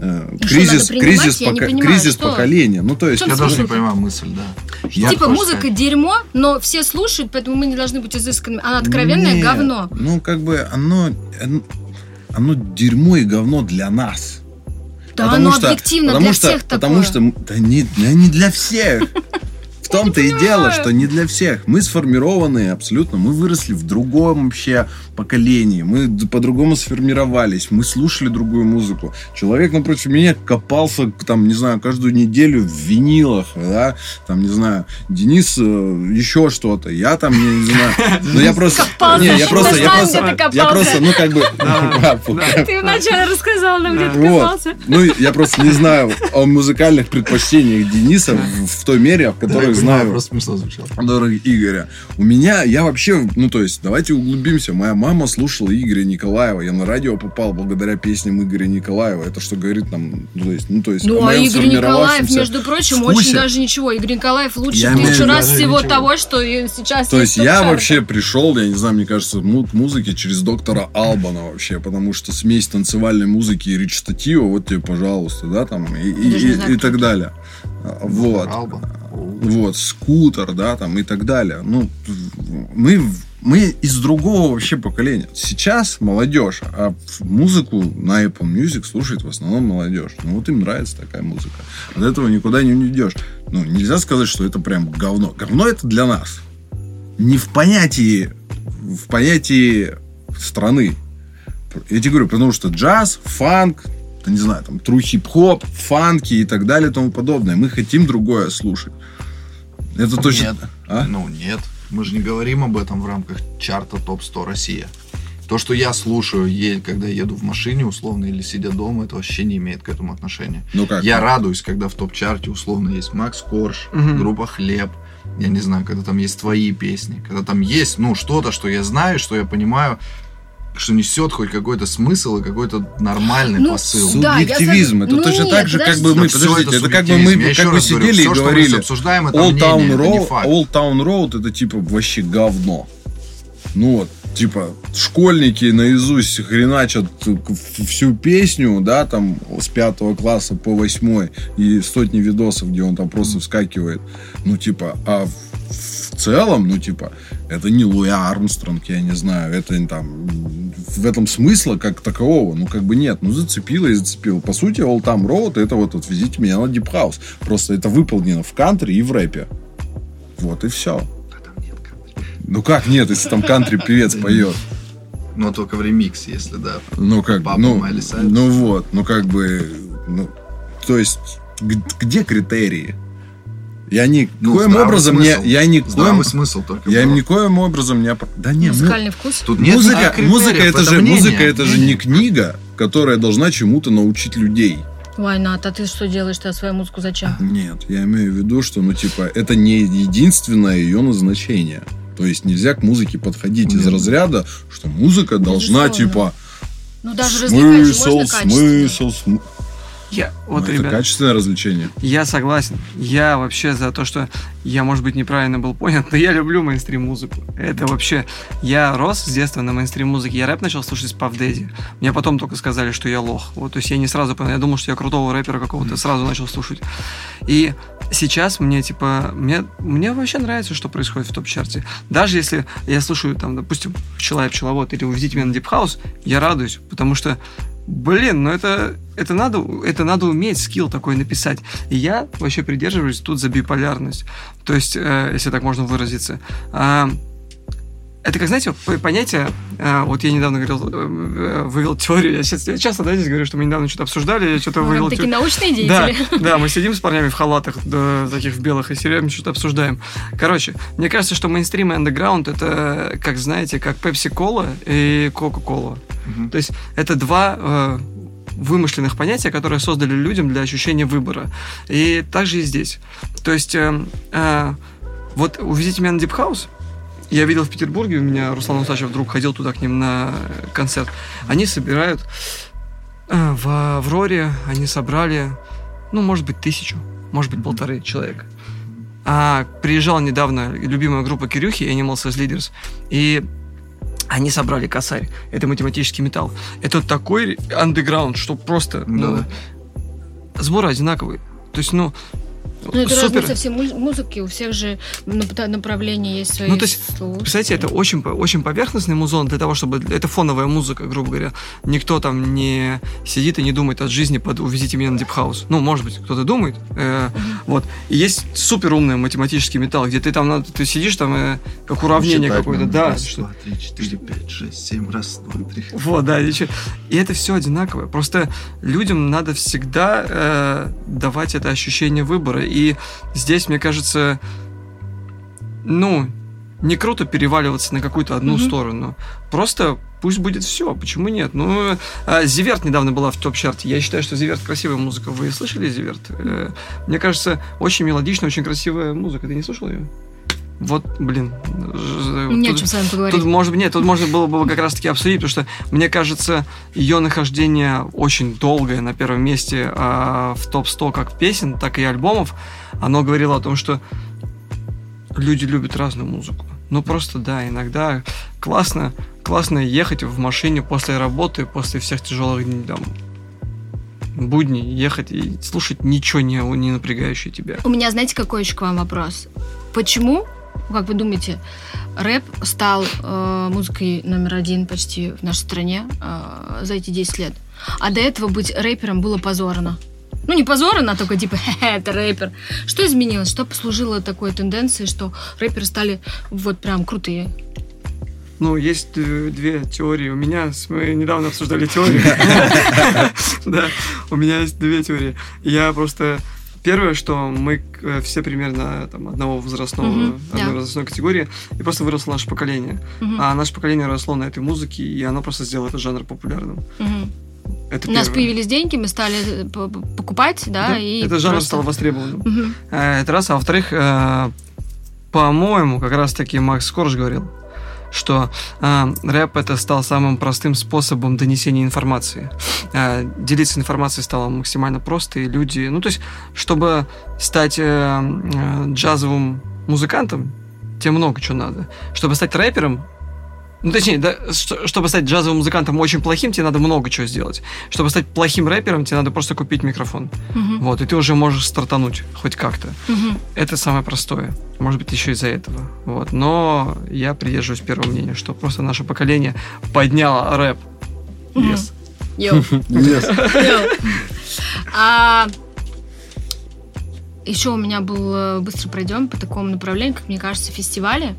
э, что, кризис, кризис, Я не пока- понимаю, кризис что? поколения. Ну, то есть, Я даже не понимаю мысль, да. Я- типа, музыка сказать? дерьмо, но все слушают, поэтому мы не должны быть изысканными. Она откровенное Нет, говно. Ну, как бы оно, оно, дерьмо и говно для нас. Да Потому оно что- объективно потому для что, всех Потому такое. что, м, да не, да не для всех. В том-то и дело, что не для всех. Мы сформированные абсолютно. Мы выросли в другом вообще поколении. Мы по-другому сформировались. Мы слушали другую музыку. Человек напротив меня копался, там, не знаю, каждую неделю в винилах, да, там, не знаю, Денис э, еще что-то. Я там, не, не знаю. Ну, я просто... Копался, Не, я просто, я просто, я просто, ну, как бы... Ты вначале рассказал нам, где ты копался. Ну, я просто не знаю о музыкальных предпочтениях Дениса в, той мере, в которой Я знаю Просто смешно звучало. которых Игоря. У меня, я вообще, ну, то есть, давайте углубимся. Моя мама слушала Игоря Николаева. Я на радио попал благодаря песням Игоря Николаева. Это что говорит нам, ну, то есть, ну, то есть, Ну, а Игорь Николаев, между прочим, вкусе. очень даже ничего. Игорь Николаев лучше Я тысячу раз всего ничего. того, что и сейчас То есть я вообще пришел, я не знаю, мне кажется, му- к музыке через доктора Албана вообще, потому что смесь танцевальной музыки и речитатива, вот тебе, пожалуйста, да, там, и, и- и- и так далее. Вот. Албан. Вот, скутер, да, там и так далее. Ну, мы, мы из другого вообще поколения. Сейчас молодежь, а музыку на Apple Music слушает в основном молодежь. Ну, вот им нравится такая музыка. От этого никуда не уйдешь. Ну, нельзя сказать, что это прям говно. Говно это для нас. Не в понятии, в понятии страны. Я тебе говорю, потому что джаз, фанк, не знаю, там, true хип-хоп, фанки и так далее и тому подобное. Мы хотим другое слушать. Это точно... Нет. А? Ну, нет. Мы же не говорим об этом в рамках чарта ТОП-100 Россия. То, что я слушаю, е- когда еду в машине, условно, или сидя дома, это вообще не имеет к этому отношения. Ну как? Я радуюсь, когда в топ-чарте, условно, есть Макс Корж, Мгм. группа Хлеб, я не знаю, когда там есть твои песни, когда там есть, ну, что-то, что я знаю, что я понимаю, что несет хоть какой-то смысл и какой-то нормальный Ну, посыл. Да, Субъективизм. сог- Это ну точно нет, так же, как бы мы, подождите, это как бы мы Я еще как бы раз говорю, сидели и мы говорили, обсуждаем, это Old мнение, Town, это не Road, факт. Old Town Road это типа вообще говно. Ну вот, типа, школьники наизусть хреначат всю песню, да, там, с пятого класса по восьмой, и сотни видосов, где он там просто вскакивает. Ну, типа, а в, в целом, ну, типа, это не Луи Армстронг, я не знаю, это там, в этом смысла как такового, ну, как бы нет, ну, зацепило и зацепило. По сути, Old Town Road это вот, вот везите меня на Deep House. Просто это выполнено в кантри и в рэпе. Вот и все. Ну как нет, если там кантри-певец поет? Но только в ремиксе, если да. Ну как, Папа ну, Майли Сайрус. ну вот, ну как бы, ну, то есть, где критерии? Я никоим Ну, здравый образом не, смысл. я никоим, Здравый смысл только. я был. никоим образом не, да не, му- Музыкальный вкус. Тут нет музыка, никаких музыка это же, мнение, музыка это же не книга, которая должна чему-то научить людей. Вайнат, а ты что делаешь? Ты свою музыку зачем? Нет, я имею в виду, что, ну, типа, это не единственное ее назначение. То есть нельзя к музыке подходить из Нет. разряда, что музыка должна, Безусловно. типа, Ну, даже смысл, смысл, смысл. Я, вот, это ребят, качественное развлечение. я согласен. Я вообще за то, что я, может быть, неправильно был понят, но я люблю мейнстрим-музыку. Это вообще... Я рос с детства на мейнстрим-музыке. Я рэп начал слушать с Daddy. Мне потом только сказали, что я лох. Вот, то есть я не сразу понял. Я думал, что я крутого рэпера какого-то сразу начал слушать. И сейчас мне, типа, мне, мне вообще нравится, что происходит в топ-чарте. Даже если я слушаю, там, допустим, «Пчела и пчеловод» или «Увезите меня на House», я радуюсь, потому что Блин, ну это, это, надо, это надо уметь скилл такой написать. И я вообще придерживаюсь тут за биполярность. То есть, э, если так можно выразиться. А, это как, знаете, понятие, э, вот я недавно говорил, э, э, вывел теорию, я, сейчас, я часто, да, здесь говорю, что мы недавно что-то обсуждали, я что-то Вы вывел такие теорию. научные Да, деятели. да, мы сидим с парнями в халатах, да, таких в белых, и серьезно что-то обсуждаем. Короче, мне кажется, что мейнстрим и андеграунд это, как знаете, как Пепси-кола и Кока-кола. Мгм. То есть это два э, вымышленных понятия, которые создали людям для ощущения выбора. И также и здесь. То есть э, э, вот увезите меня на Deep House, я видел в Петербурге, у меня Руслан Усачев друг ходил туда к ним на концерт. Они собирают э, в Авроре, они собрали, ну, может быть, тысячу, может быть, полторы человека. А приезжала недавно любимая группа Кирюхи, Animals as Leaders, и они собрали косарь. Это математический металл. Это такой андеграунд, что просто... ну, Да. сборы одинаковые. То есть, ну, Ну, это супер. разница всей муз- музыки. У всех же нап- направления есть свои Ну, то есть, слушатели. Представляете, это очень, очень поверхностный музон для того, чтобы... Это фоновая музыка, грубо говоря. Никто там не сидит и не думает от жизни под «Увезите меня на House». Ну, может быть, кто-то думает. э, Вот. И есть супер умный математический металл, где ты там надо, ты сидишь там э, как уравнение какое-то. Да. Раз, что- два, три, четыре, пять, шесть, семь. Раз, два, три. Вот, да, и, и это все одинаковое. Просто людям надо всегда э, давать это ощущение выбора. И здесь, мне кажется, ну, не круто переваливаться на какую-то одну Мгм. сторону. Просто пусть будет все. Почему нет? Ну, э, Зиверт недавно была в топ-чарте. Я считаю, что Зиверт красивая музыка. Вы слышали Зиверт? Э, мне кажется, очень мелодичная, очень красивая музыка. Ты не слышал ее? Вот, блин. ж- Не о тут- чем с вами поговорить. Тут, может быть, нет, тут можно было бы как раз-таки обсудить, потому что, мне кажется, ее нахождение очень долгое на первом месте а, в топ-100 как песен, так и альбомов, оно говорило о том, что люди любят разную музыку. Ну, просто, да, иногда классно, классно ехать в машине после работы, после всех тяжелых дней, там, будней, ехать и слушать ничего не, не напрягающее тебя. У меня, знаете, какой еще к вам вопрос? Почему, как вы думаете, рэп стал э, музыкой номер один почти в нашей стране э, за эти 10 лет? А до этого быть рэпером было позорно. Ну, не позорно, а только типа, «Хе-хе, это рэпер. Что изменилось? Что послужило такой тенденцией, что рэперы стали вот прям крутые? Ну, есть э, две теории. У меня, мы недавно обсуждали теорию. Да, у меня есть две теории. Я просто... Первое, что мы э, все примерно там, одного возрастного, Мгм, одной да. возрастной категории, и просто выросло наше поколение. Мгм. А наше поколение росло на этой музыке, и оно просто сделало этот жанр популярным. Мгм. Это У нас первое. появились деньги, мы стали э, покупать, да, Да, и Этот жанр просто- стал востребованным. Э, Это раз. А во-вторых, э, по-моему, как раз-таки Макс Корж говорил, что э, рэп это стал самым простым способом донесения информации. Э, делиться информацией стало максимально просто, и люди... Ну, то есть, чтобы стать э, э, джазовым музыкантом, тебе много чего надо. Чтобы стать рэпером, ну, точнее, да, что- чтобы стать джазовым музыкантом очень плохим, тебе надо много чего сделать. Чтобы стать плохим рэпером, тебе надо просто купить микрофон. Мгм. Вот, и ты уже можешь стартануть хоть как-то. Мгм. Это самое простое. Может быть, еще из-за этого. Вот. Но я придерживаюсь первого мнения, что просто наше поколение подняло рэп. Мгм. Yes. Yo. Yo. А еще у меня был, э, быстро пройдем по такому направлению, как мне кажется, фестивали,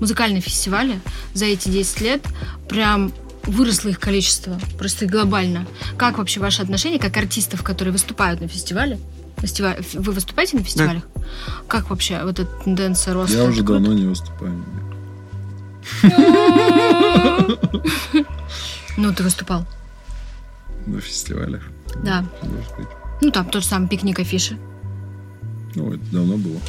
музыкальные фестивали за эти 10 лет прям выросло их количество, просто глобально. Как вообще ваше отношение, как артистов, которые выступают на фестивале? Фестиваль... Вы выступаете на фестивалях? Как вообще вот эта тенденция роста? Я уже круто? давно не выступаю. Ну, ты выступал, На фестивалях. да. Ну, там тот же самый пикник афиши. Ну, это давно было.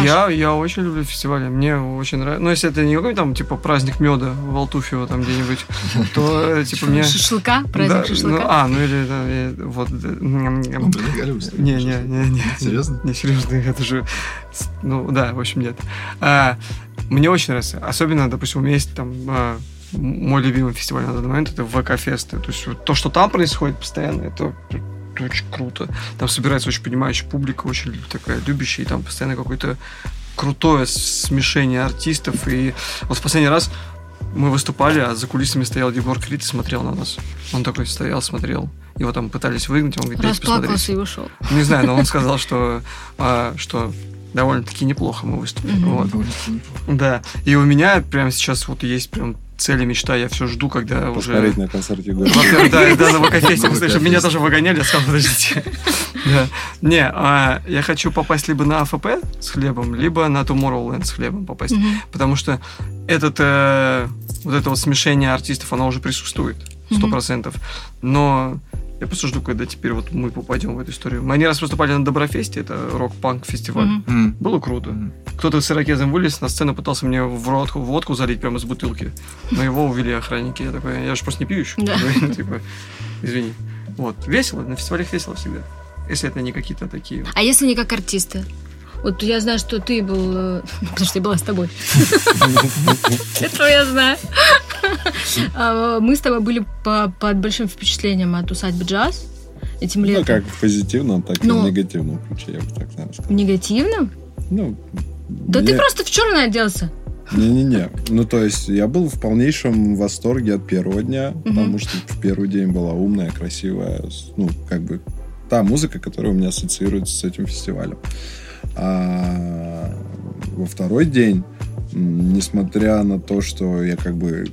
Я, я очень люблю фестивали. Мне очень нравится. Ну, если это не какой-то там, типа, праздник меда в Алтуфьево там где-нибудь, то, э, типа, мне... Шашлыка, праздник Да, шашлыка. ну, а, ну или да, вот... э, Ну. Не, не, не, не. Серьезно? Не, серьезно, это же... Ну, да, в общем, нет. А, мне очень нравится. Особенно, допустим, у меня есть там... а, мой любимый фестиваль на данный момент это ВК-фесты. То есть то, что там происходит постоянно, это очень круто. Там собирается очень понимающая публика, очень такая любящая, и там постоянно какое-то крутое смешение артистов. И вот в последний раз мы выступали, а за кулисами стоял Егор Крид и смотрел на нас. Он такой стоял, смотрел. Его там пытались выгнать, он говорит. Расплакался и ушел. Не знаю, но он сказал, что, а, что довольно-таки неплохо мы выступили. Мгм. Вот. Да. И у меня прямо сейчас вот есть прям цель и мечта. Я все жду, когда уже... Посмотреть на концерте Егора. Да, да, на ВК-фесте. меня тоже выгоняли, я сказал, подождите. Не, а, я хочу попасть либо на АФП с хлебом, либо на Tomorrowland с хлебом попасть. Потому что этот, э, вот это вот смешение артистов, оно уже присутствует, сто процентов. Но я просто жду, когда теперь вот мы попадем в эту историю. Мы один раз выступали на Доброфесте, это рок-панк фестиваль. М. Было круто. Мгм. Кто-то с ирокезом вылез, на сцену пытался мне в рот водку залить прямо из бутылки. Но его увели охранники. Я такой, я же просто не пью еще. Да. Типа, извини. Вот, весело, на фестивалях весело всегда. Если это не какие-то такие... А если не как артисты? Вот я знаю, что ты был... э, Потому что я была с тобой. Это я знаю. А, Мы с тобой были по- под большим впечатлением от усадьбы джаз этим Ну, летом. как в позитивном, так и Ну. в негативном ключе, я бы так, сказал. Негативным? Ну, Да ты просто в черное оделся. Не-не-не. Ну, то есть, я был в полнейшем восторге от первого дня, потому что в первый день была умная, красивая, ну, как бы та музыка, которая у меня ассоциируется с этим фестивалем. А во второй день, несмотря на то, что я как бы,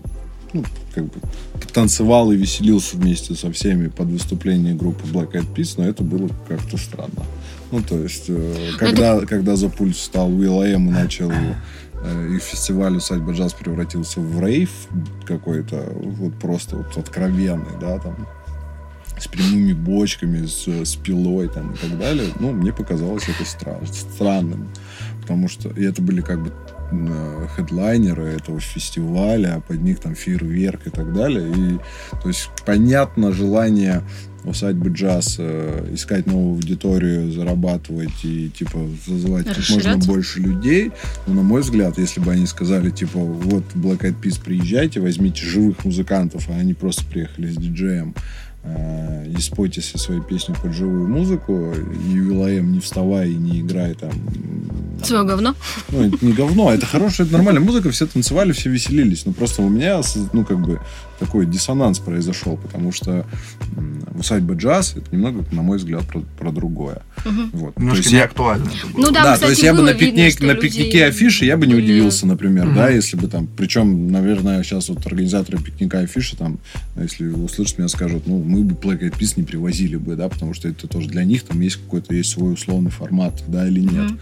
ну, как бы танцевал и веселился вместе со всеми под выступление группы Black Eyed Peas, но это было как-то странно. Ну, то есть, э, когда, когда за пульт встал Уилл и начал э, и фестиваль «Усадьба джаз» превратился в рейв какой-то, вот просто вот откровенный, да, там, с прямыми бочками, с, с пилой там и так далее, ну, мне показалось это стра- странным, потому что и это были как бы э, хедлайнеры этого фестиваля, а под них там фейерверк и так далее, и то есть понятно желание усадьбы джаз э, искать новую аудиторию, зарабатывать и типа зазывать как можно больше людей. Но, на мой взгляд, если бы они сказали, типа, вот Black Eyed Peas, приезжайте, возьмите живых музыкантов, а они просто приехали с диджеем, и спойте все свои песни под живую музыку, и Will.i.am не вставай и не играй там Свое говно. ну, это не говно, это хорошая, это нормальная музыка, все танцевали, все веселились. Но просто у меня, ну, как бы, такой диссонанс произошел, потому что м, усадьба джаз, это немного, на мой взгляд, про, про другое. Мгм. Вот. То Немножко есть я- неактуально это было. Ну да, да, кстати, то есть я бы на, видно, пикник, что на пикнике афиши я бы не удивился, например, Мгм. да, если бы там, причем, наверное, сейчас вот организаторы пикника афиши там, если услышат меня, скажут, ну, мы бы Black Eyed Peas не привозили бы, да, потому что это тоже для них там есть какой-то, есть свой условный формат, да, или нет. Мгм.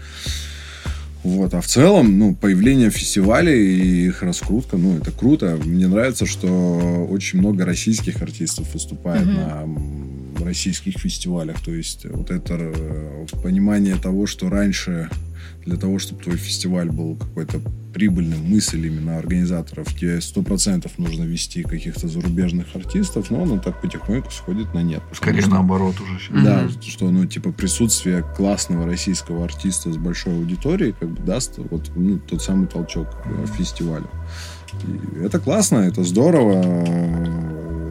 Вот, а в целом, ну, появление фестивалей и их раскрутка, ну, это круто. Мне нравится, что очень много российских артистов выступает Мгм. на российских фестивалях. То есть вот это э, понимание того, что раньше для того, чтобы твой фестиваль был какой-то прибыльным, мысль именно организаторов, тебе сто процентов нужно вести каких-то зарубежных артистов, но оно так потихоньку сходит на нет. Скорее что- наоборот уже сейчас. да, Мгм. что, ну, типа, присутствие классного российского артиста с большой аудиторией как бы даст вот ну, тот самый толчок э, фестивалю. И это классно, это здорово.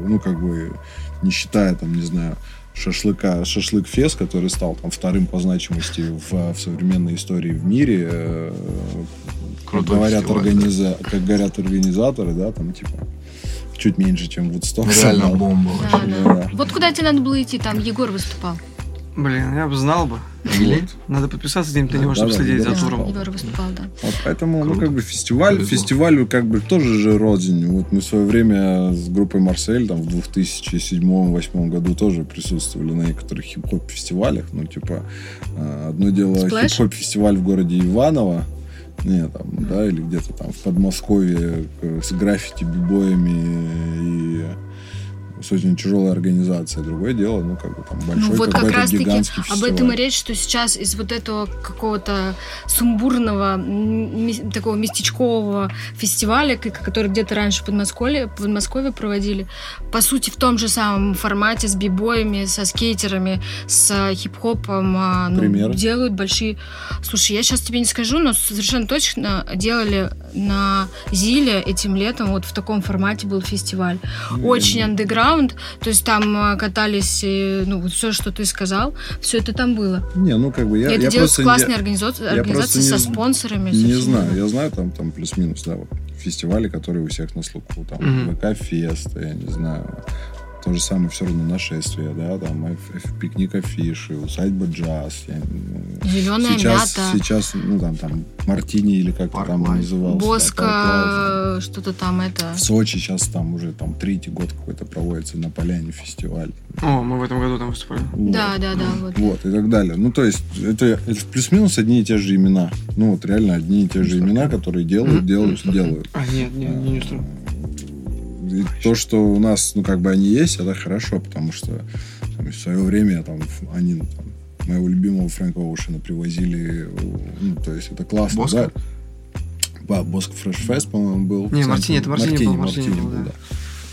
Ну, как бы, не считая, там, не знаю, шашлыка, шашлык фест, который стал там вторым по значимости в, в современной истории в мире. э, Как Крутой говорят, фестиваль, организа... как говорят организаторы, да, там, типа, чуть меньше, чем Вудсток. Реально бомба Да, вообще. да. Да. Вот куда тебе надо было идти, там Егор выступал. Блин, я бы знал бы. Вот. Надо подписаться где-нибудь на Да, него, чтобы да, следить да, за да. туром. Егор выступал, да. Вот поэтому, ну, Круто. как бы фестиваль, Повезло. фестивалю как бы тоже же рознь. Вот мы в свое время с группой Марсель там в 2007-2008 году тоже присутствовали на некоторых хип-хоп фестивалях. Ну, типа, э, одно дело хип-хоп фестиваль в городе Иваново, не, там, да, или где-то там в Подмосковье э, с граффити, бибоями и с очень тяжелой организацией. Другое дело, ну, как бы там большой Ну вот как раз-таки гигантский об этом и речь, что сейчас из вот этого какого-то сумбурного, ми- такого местечкового фестиваля, который где-то раньше в Подмосковье, Подмосковье проводили, по сути, в том же самом формате с бибоями, со скейтерами, с хип-хопом, а, ну, делают большие... Слушай, я сейчас тебе не скажу, но совершенно точно делали на Зиле этим летом, вот в таком формате был фестиваль. Очень андеграунд, то есть там э, катались, э, ну, вот все, что ты сказал, все это там было. Не, ну, как бы я, И это я делают просто... организацией, я организацией просто со не спонсорами. со Не знаю, я знаю там, там плюс-минус, да, вот фестивали, которые у всех на слуху, там Мгм. ВК Фест, я не знаю, то же самое все равно нашествие, да, там пикник афиши, усадьба джаз. я, ну, Зеленая сейчас, мята, сейчас, ну там, там Мартини или как Парк там назывался. да, Боска, что-то там это. В Сочи сейчас там уже там третий год какой-то проводится на поляне фестиваль. О, мы в этом году там выступали. Вот. Да, да, да, вот. Вот, и так далее. Ну, то есть, это, это плюс-минус одни и те же имена. Ну, вот реально одни и те же имена, которые делают, делают, делают. А, нет, не, не, не. И то, что у нас, ну, как бы они есть, это хорошо, потому что там, в свое время там они там, моего любимого Фрэнка Оушена привозили, ну, то есть это классно, Боска? да. Да, Боск Фреш Фест, по-моему, был. Не, Мартини, это Мартини был, Мартини был, да.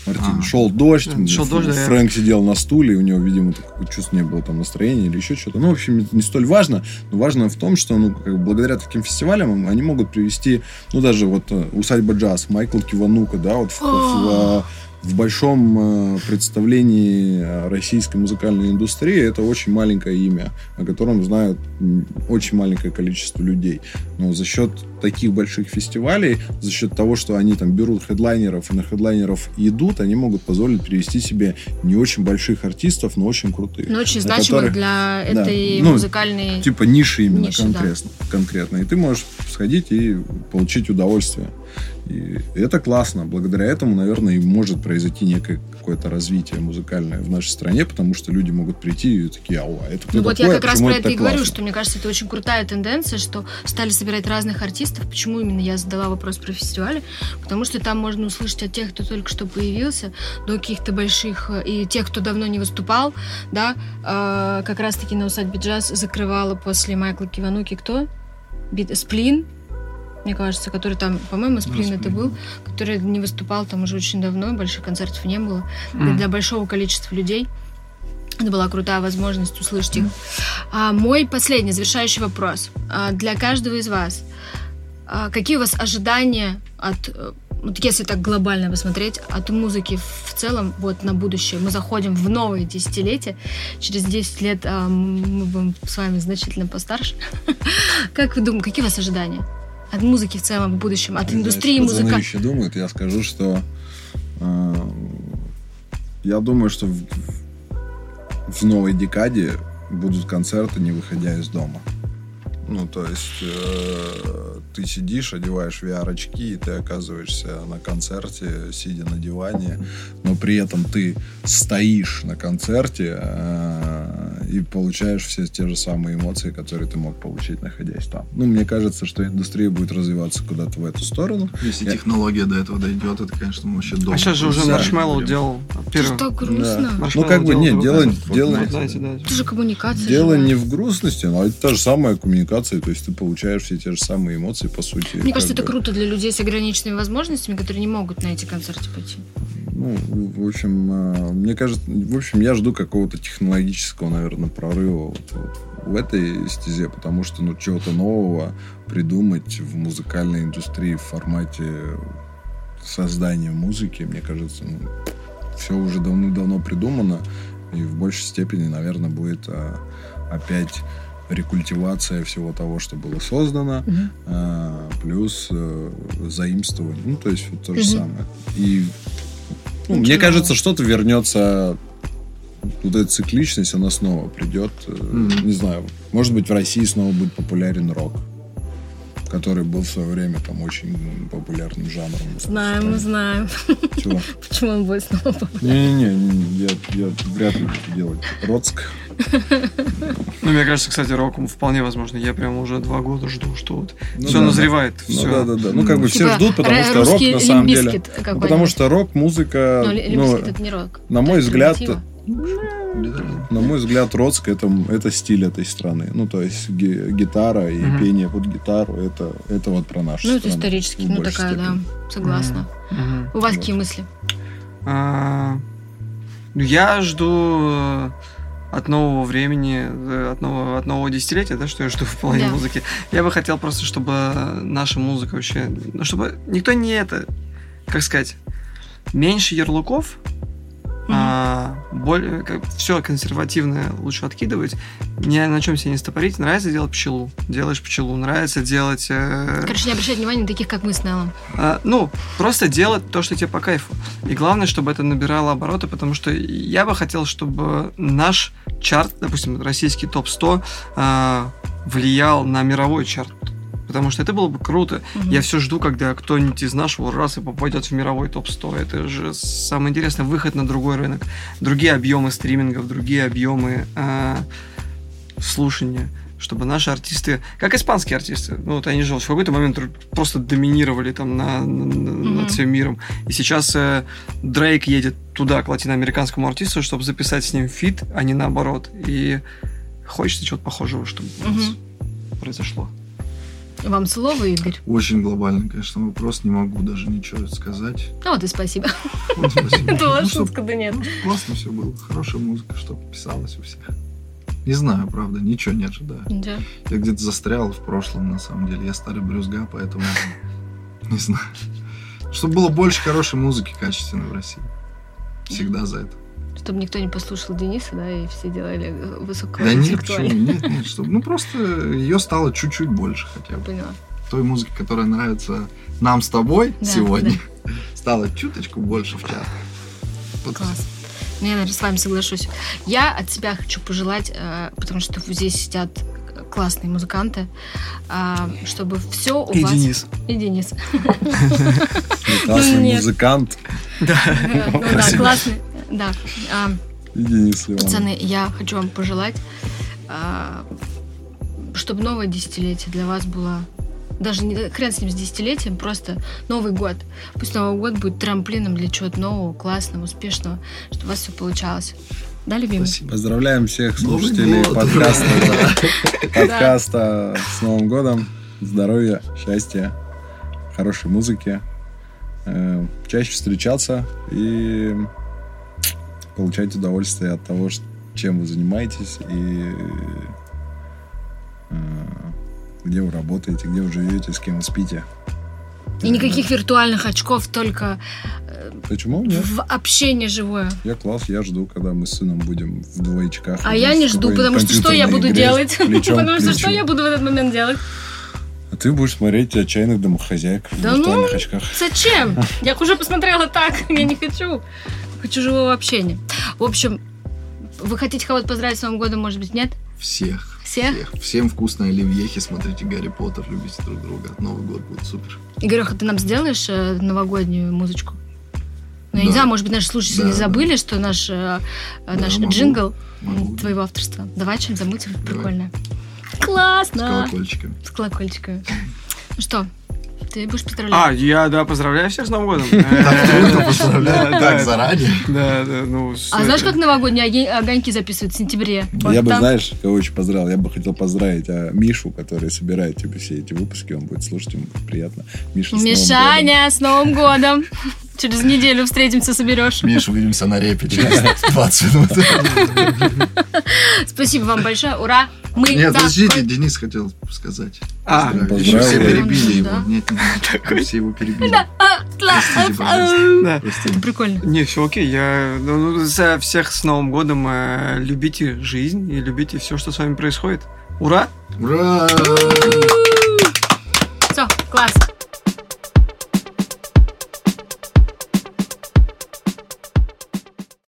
Мартини. А. Шел дождь, Да, шел дождь, да, Фрэнк сидел на стуле, и у него, видимо, такое чувство не было там настроения или еще что-то. Ну, в общем, не столь важно. Но важно в том, что, ну, как благодаря таким фестивалям они могут привести, ну, даже вот э, усадьба джаз, Майкл Киванука, да, вот в, в, э, в большом э, представлении российской музыкальной индустрии это очень маленькое имя, о котором знают очень маленькое количество людей. Но за счет таких больших фестивалей, за счет того, что они там берут хедлайнеров и на хедлайнеров идут, они могут позволить привести себе не очень больших артистов, но очень крутых. Но очень на значимых которых- для да, этой ну, музыкальной... Типа ниши именно Ниши, да. конкретно, конкретно. И ты можешь сходить и получить удовольствие. И это классно. Благодаря этому, наверное, и может произойти некое какое-то развитие музыкальное в нашей стране, потому что люди могут прийти и такие, ау, а это кто Ну вот я такой? как раз Почему про это и говорю, классно?» что мне кажется, это очень крутая тенденция, что стали собирать разных артистов. Почему именно я задала вопрос про фестивали? Потому что там можно услышать от тех, кто только что появился, до каких-то больших, э, и тех, кто давно не выступал, да, Э, как раз-таки на усадьбе джаз закрывала после Майкла Кивануки кто? Бит- Сплин, мне кажется, который там, по-моему, Сплин это был, который не выступал там уже очень давно, больших концертов не было. М. Для большого количества людей это была крутая возможность услышать их. А, мой последний, завершающий вопрос. А, для каждого из вас. А, какие у вас ожидания от, э, вот если так глобально посмотреть, от музыки в целом вот на будущее? Мы заходим в новое десятилетие. Через 10 лет а, мы будем с вами значительно постарше. Как вы думаете, какие у вас ожидания? От музыки в целом в будущем, от знаю, индустрии пацаны музыка. еще думают, я скажу, что э, я думаю, что в, в новой декаде будут концерты, не выходя из дома. Ну, то есть э, ты сидишь, одеваешь VR-очки, и ты оказываешься на концерте, сидя на диване, но при этом ты стоишь на концерте э, и получаешь все те же самые эмоции, которые ты мог получить, находясь там. Ну, мне кажется, что индустрия будет развиваться куда-то в эту сторону. Если Я- технология до этого дойдет, это, конечно, вообще долго. А сейчас же уже Маршмеллоу делал Это первый. так грустно. Да. Ну, как бы, нет, дело- дело- же коммуникация. Дело живая. не в грустности, но это та же самая коммуникация, то есть ты получаешь все те же самые эмоции, по сути. Мне кажется, как это бы. круто для людей с ограниченными возможностями, которые не могут на эти концерты пойти. Ну, в общем, э, мне кажется, в общем, я жду какого-то технологического, наверное, прорыва вот, вот в этой стезе, потому что, ну, чего-то нового придумать в музыкальной индустрии в формате создания музыки, мне кажется, ну, все уже давно-давно придумано, и в большей степени, наверное, будет а, опять рекультивация всего того, что было создано, а, плюс э, заимствование. Ну, то есть вот то же Мгм. самое. И ну, мне кажется, что-то вернется. Вот эта цикличность, она снова придет. Мгм. Не знаю. Может быть, в России снова будет популярен рок, который был в свое время там очень популярным жанром. Знаем, мы знаем. Чего? Почему он будет снова популярен. Не-не-не, я, я вряд ли буду делать рок. Ну, мне кажется, кстати, рок вполне возможно. Я прям уже два года жду, что вот Ну все да. назревает. Ну все. да, да, да. Ну, как бы все Типа ждут, потому что рок на самом деле. Ну, потому что рок-музыка, Ну, Ли- ну, Limp Bizkit это не рок. на мой взгляд. На мой взгляд, Роцк это, это стиль этой страны. Ну, то есть ги- гитара и Мгм. пение под гитару это, это вот про нашу Ну, это страну. исторически, в ну большей такая, да, степени. согласна. Мгм. У вас Вот. какие мысли? А, ну, Я жду э, от нового времени, э, от нового, от нового десятилетия, да, что я жду в плане Да. музыки. Я бы хотел просто, чтобы наша музыка вообще, ну, чтобы никто не это, как сказать, меньше ярлыков, а, более, как, все консервативное лучше откидывать, ни на чем себе не стопорить. Нравится делать пчелу, делаешь пчелу. Нравится делать э, Короче, не обращать внимания на таких, как мы с Неллом. а, ну, просто делать то, что тебе по кайфу. И главное, чтобы это набирало обороты, потому что я бы хотел, чтобы наш чарт, допустим, российский топ-100, а, влиял на мировой чарт. Потому что это было бы круто. Мгм. Я все жду, когда кто-нибудь из нашего раз и попадет в мировой топ-100. Это же самое интересное, выход на другой рынок. Другие объемы стримингов, другие объемы а, слушания. Чтобы наши артисты, как испанские артисты, ну вот они же в какой-то момент просто доминировали там на, на- Мгм. над всем миром. И сейчас э, Дрейк едет туда, к латиноамериканскому артисту, чтобы записать с ним feat, а не наоборот. И хочется чего-то похожего, чтобы у нас Мгм. произошло. Вам слово, Игорь. Очень глобальный, конечно, вопрос. Не могу даже ничего сказать. Ну вот и спасибо. Вот, спасибо. Это была Ну, шутка, да нет. Классно все было. Хорошая музыка, чтобы писалась у всех. Не знаю, правда, ничего не ожидаю. Да. Я где-то застрял в прошлом, на самом деле. Я старый брюзга, поэтому не знаю. Чтобы было больше хорошей музыки качественной в России. Всегда за это. Чтобы никто не послушал Дениса, да, и все делали э, высокого Да нет, почему? Нет, нет, чтобы. Ну просто ее стало чуть-чуть больше хотя бы. Поняла. Той музыки, которая нравится нам с тобой Да, сегодня, стало чуточку больше в чат. Вот Класс. Ну, я, наверное, с вами соглашусь. Я от себя хочу пожелать, э, потому что здесь сидят классные музыканты, а, чтобы все у И вас... Денис. И Денис. Нет. музыкант. Ну да, Спасибо. классный. Да. А, И Денис Ливанов. Пацаны, я хочу вам пожелать, а, чтобы новое десятилетие для вас было даже не хрен с ним с десятилетием, просто Новый год. Пусть Новый год будет трамплином для чего-то нового, классного, успешного, чтобы у вас все получалось. Да, любимый? Спасибо. Поздравляем всех слушателей год. подкаста, подкаста с Новым годом. Здоровья, счастья, хорошей музыки. Э, Чаще встречаться и получать удовольствие от того, чем вы занимаетесь и э, где вы работаете, где вы живете, с кем вы спите. И никаких виртуальных очков, только Почему? Нет. в общение живое. Я класс, я жду, когда мы с сыном будем в двоечках. А я не в жду, потому что что я буду делать? Потому что что я буду в этот момент делать? А ты будешь смотреть отчаянных домохозяек в Да ну! виртуальных очках. Зачем? Я уже посмотрела так, я не хочу. Хочу живого общения. В общем, Вы хотите кого-то поздравить с Новым годом, может быть, нет? Всех. Всех? Всем вкусной оливьехи, смотрите Гарри Поттер, любите друг друга. Новый год будет супер. Игореха, ты нам сделаешь э, новогоднюю музычку? Ну, я не Да. знаю, может быть, наши слушатели Да, не да. забыли, что наш, э, э, наш могу. джингл Могу. твоего авторства. Давай что-нибудь замутим, Давай. прикольно. С Классно! колокольчиками. С колокольчиками. Ну что, ты будешь А, поздравлять? я, да, поздравляю всех с Новым годом. Так трудно поздравлять. Да, Так да. заранее. Да, да, ну... А знаешь, как новогодние огоньки записывают в сентябре? Я бы, знаешь, кого очень поздравил? Я бы хотел поздравить а, Мишу, который собирает тебе все эти выпуски. Он будет слушать, ему приятно. Миша. Мишаня, с Новым годом! Через неделю встретимся, соберешь. Миш, увидимся на репе через 20 минут. Спасибо вам большое. Ура! Мы Нет, за- подождите, Денис хотел сказать. А. Еще все перебили его. Да. Нет, нет, все его перебили. А, ла- Простите, а. Да. Это прикольно. Не, все окей. Я ну, ну, за всех с Новым годом э, любите жизнь и любите все, что с вами происходит. Ура! Ура! Все, класс.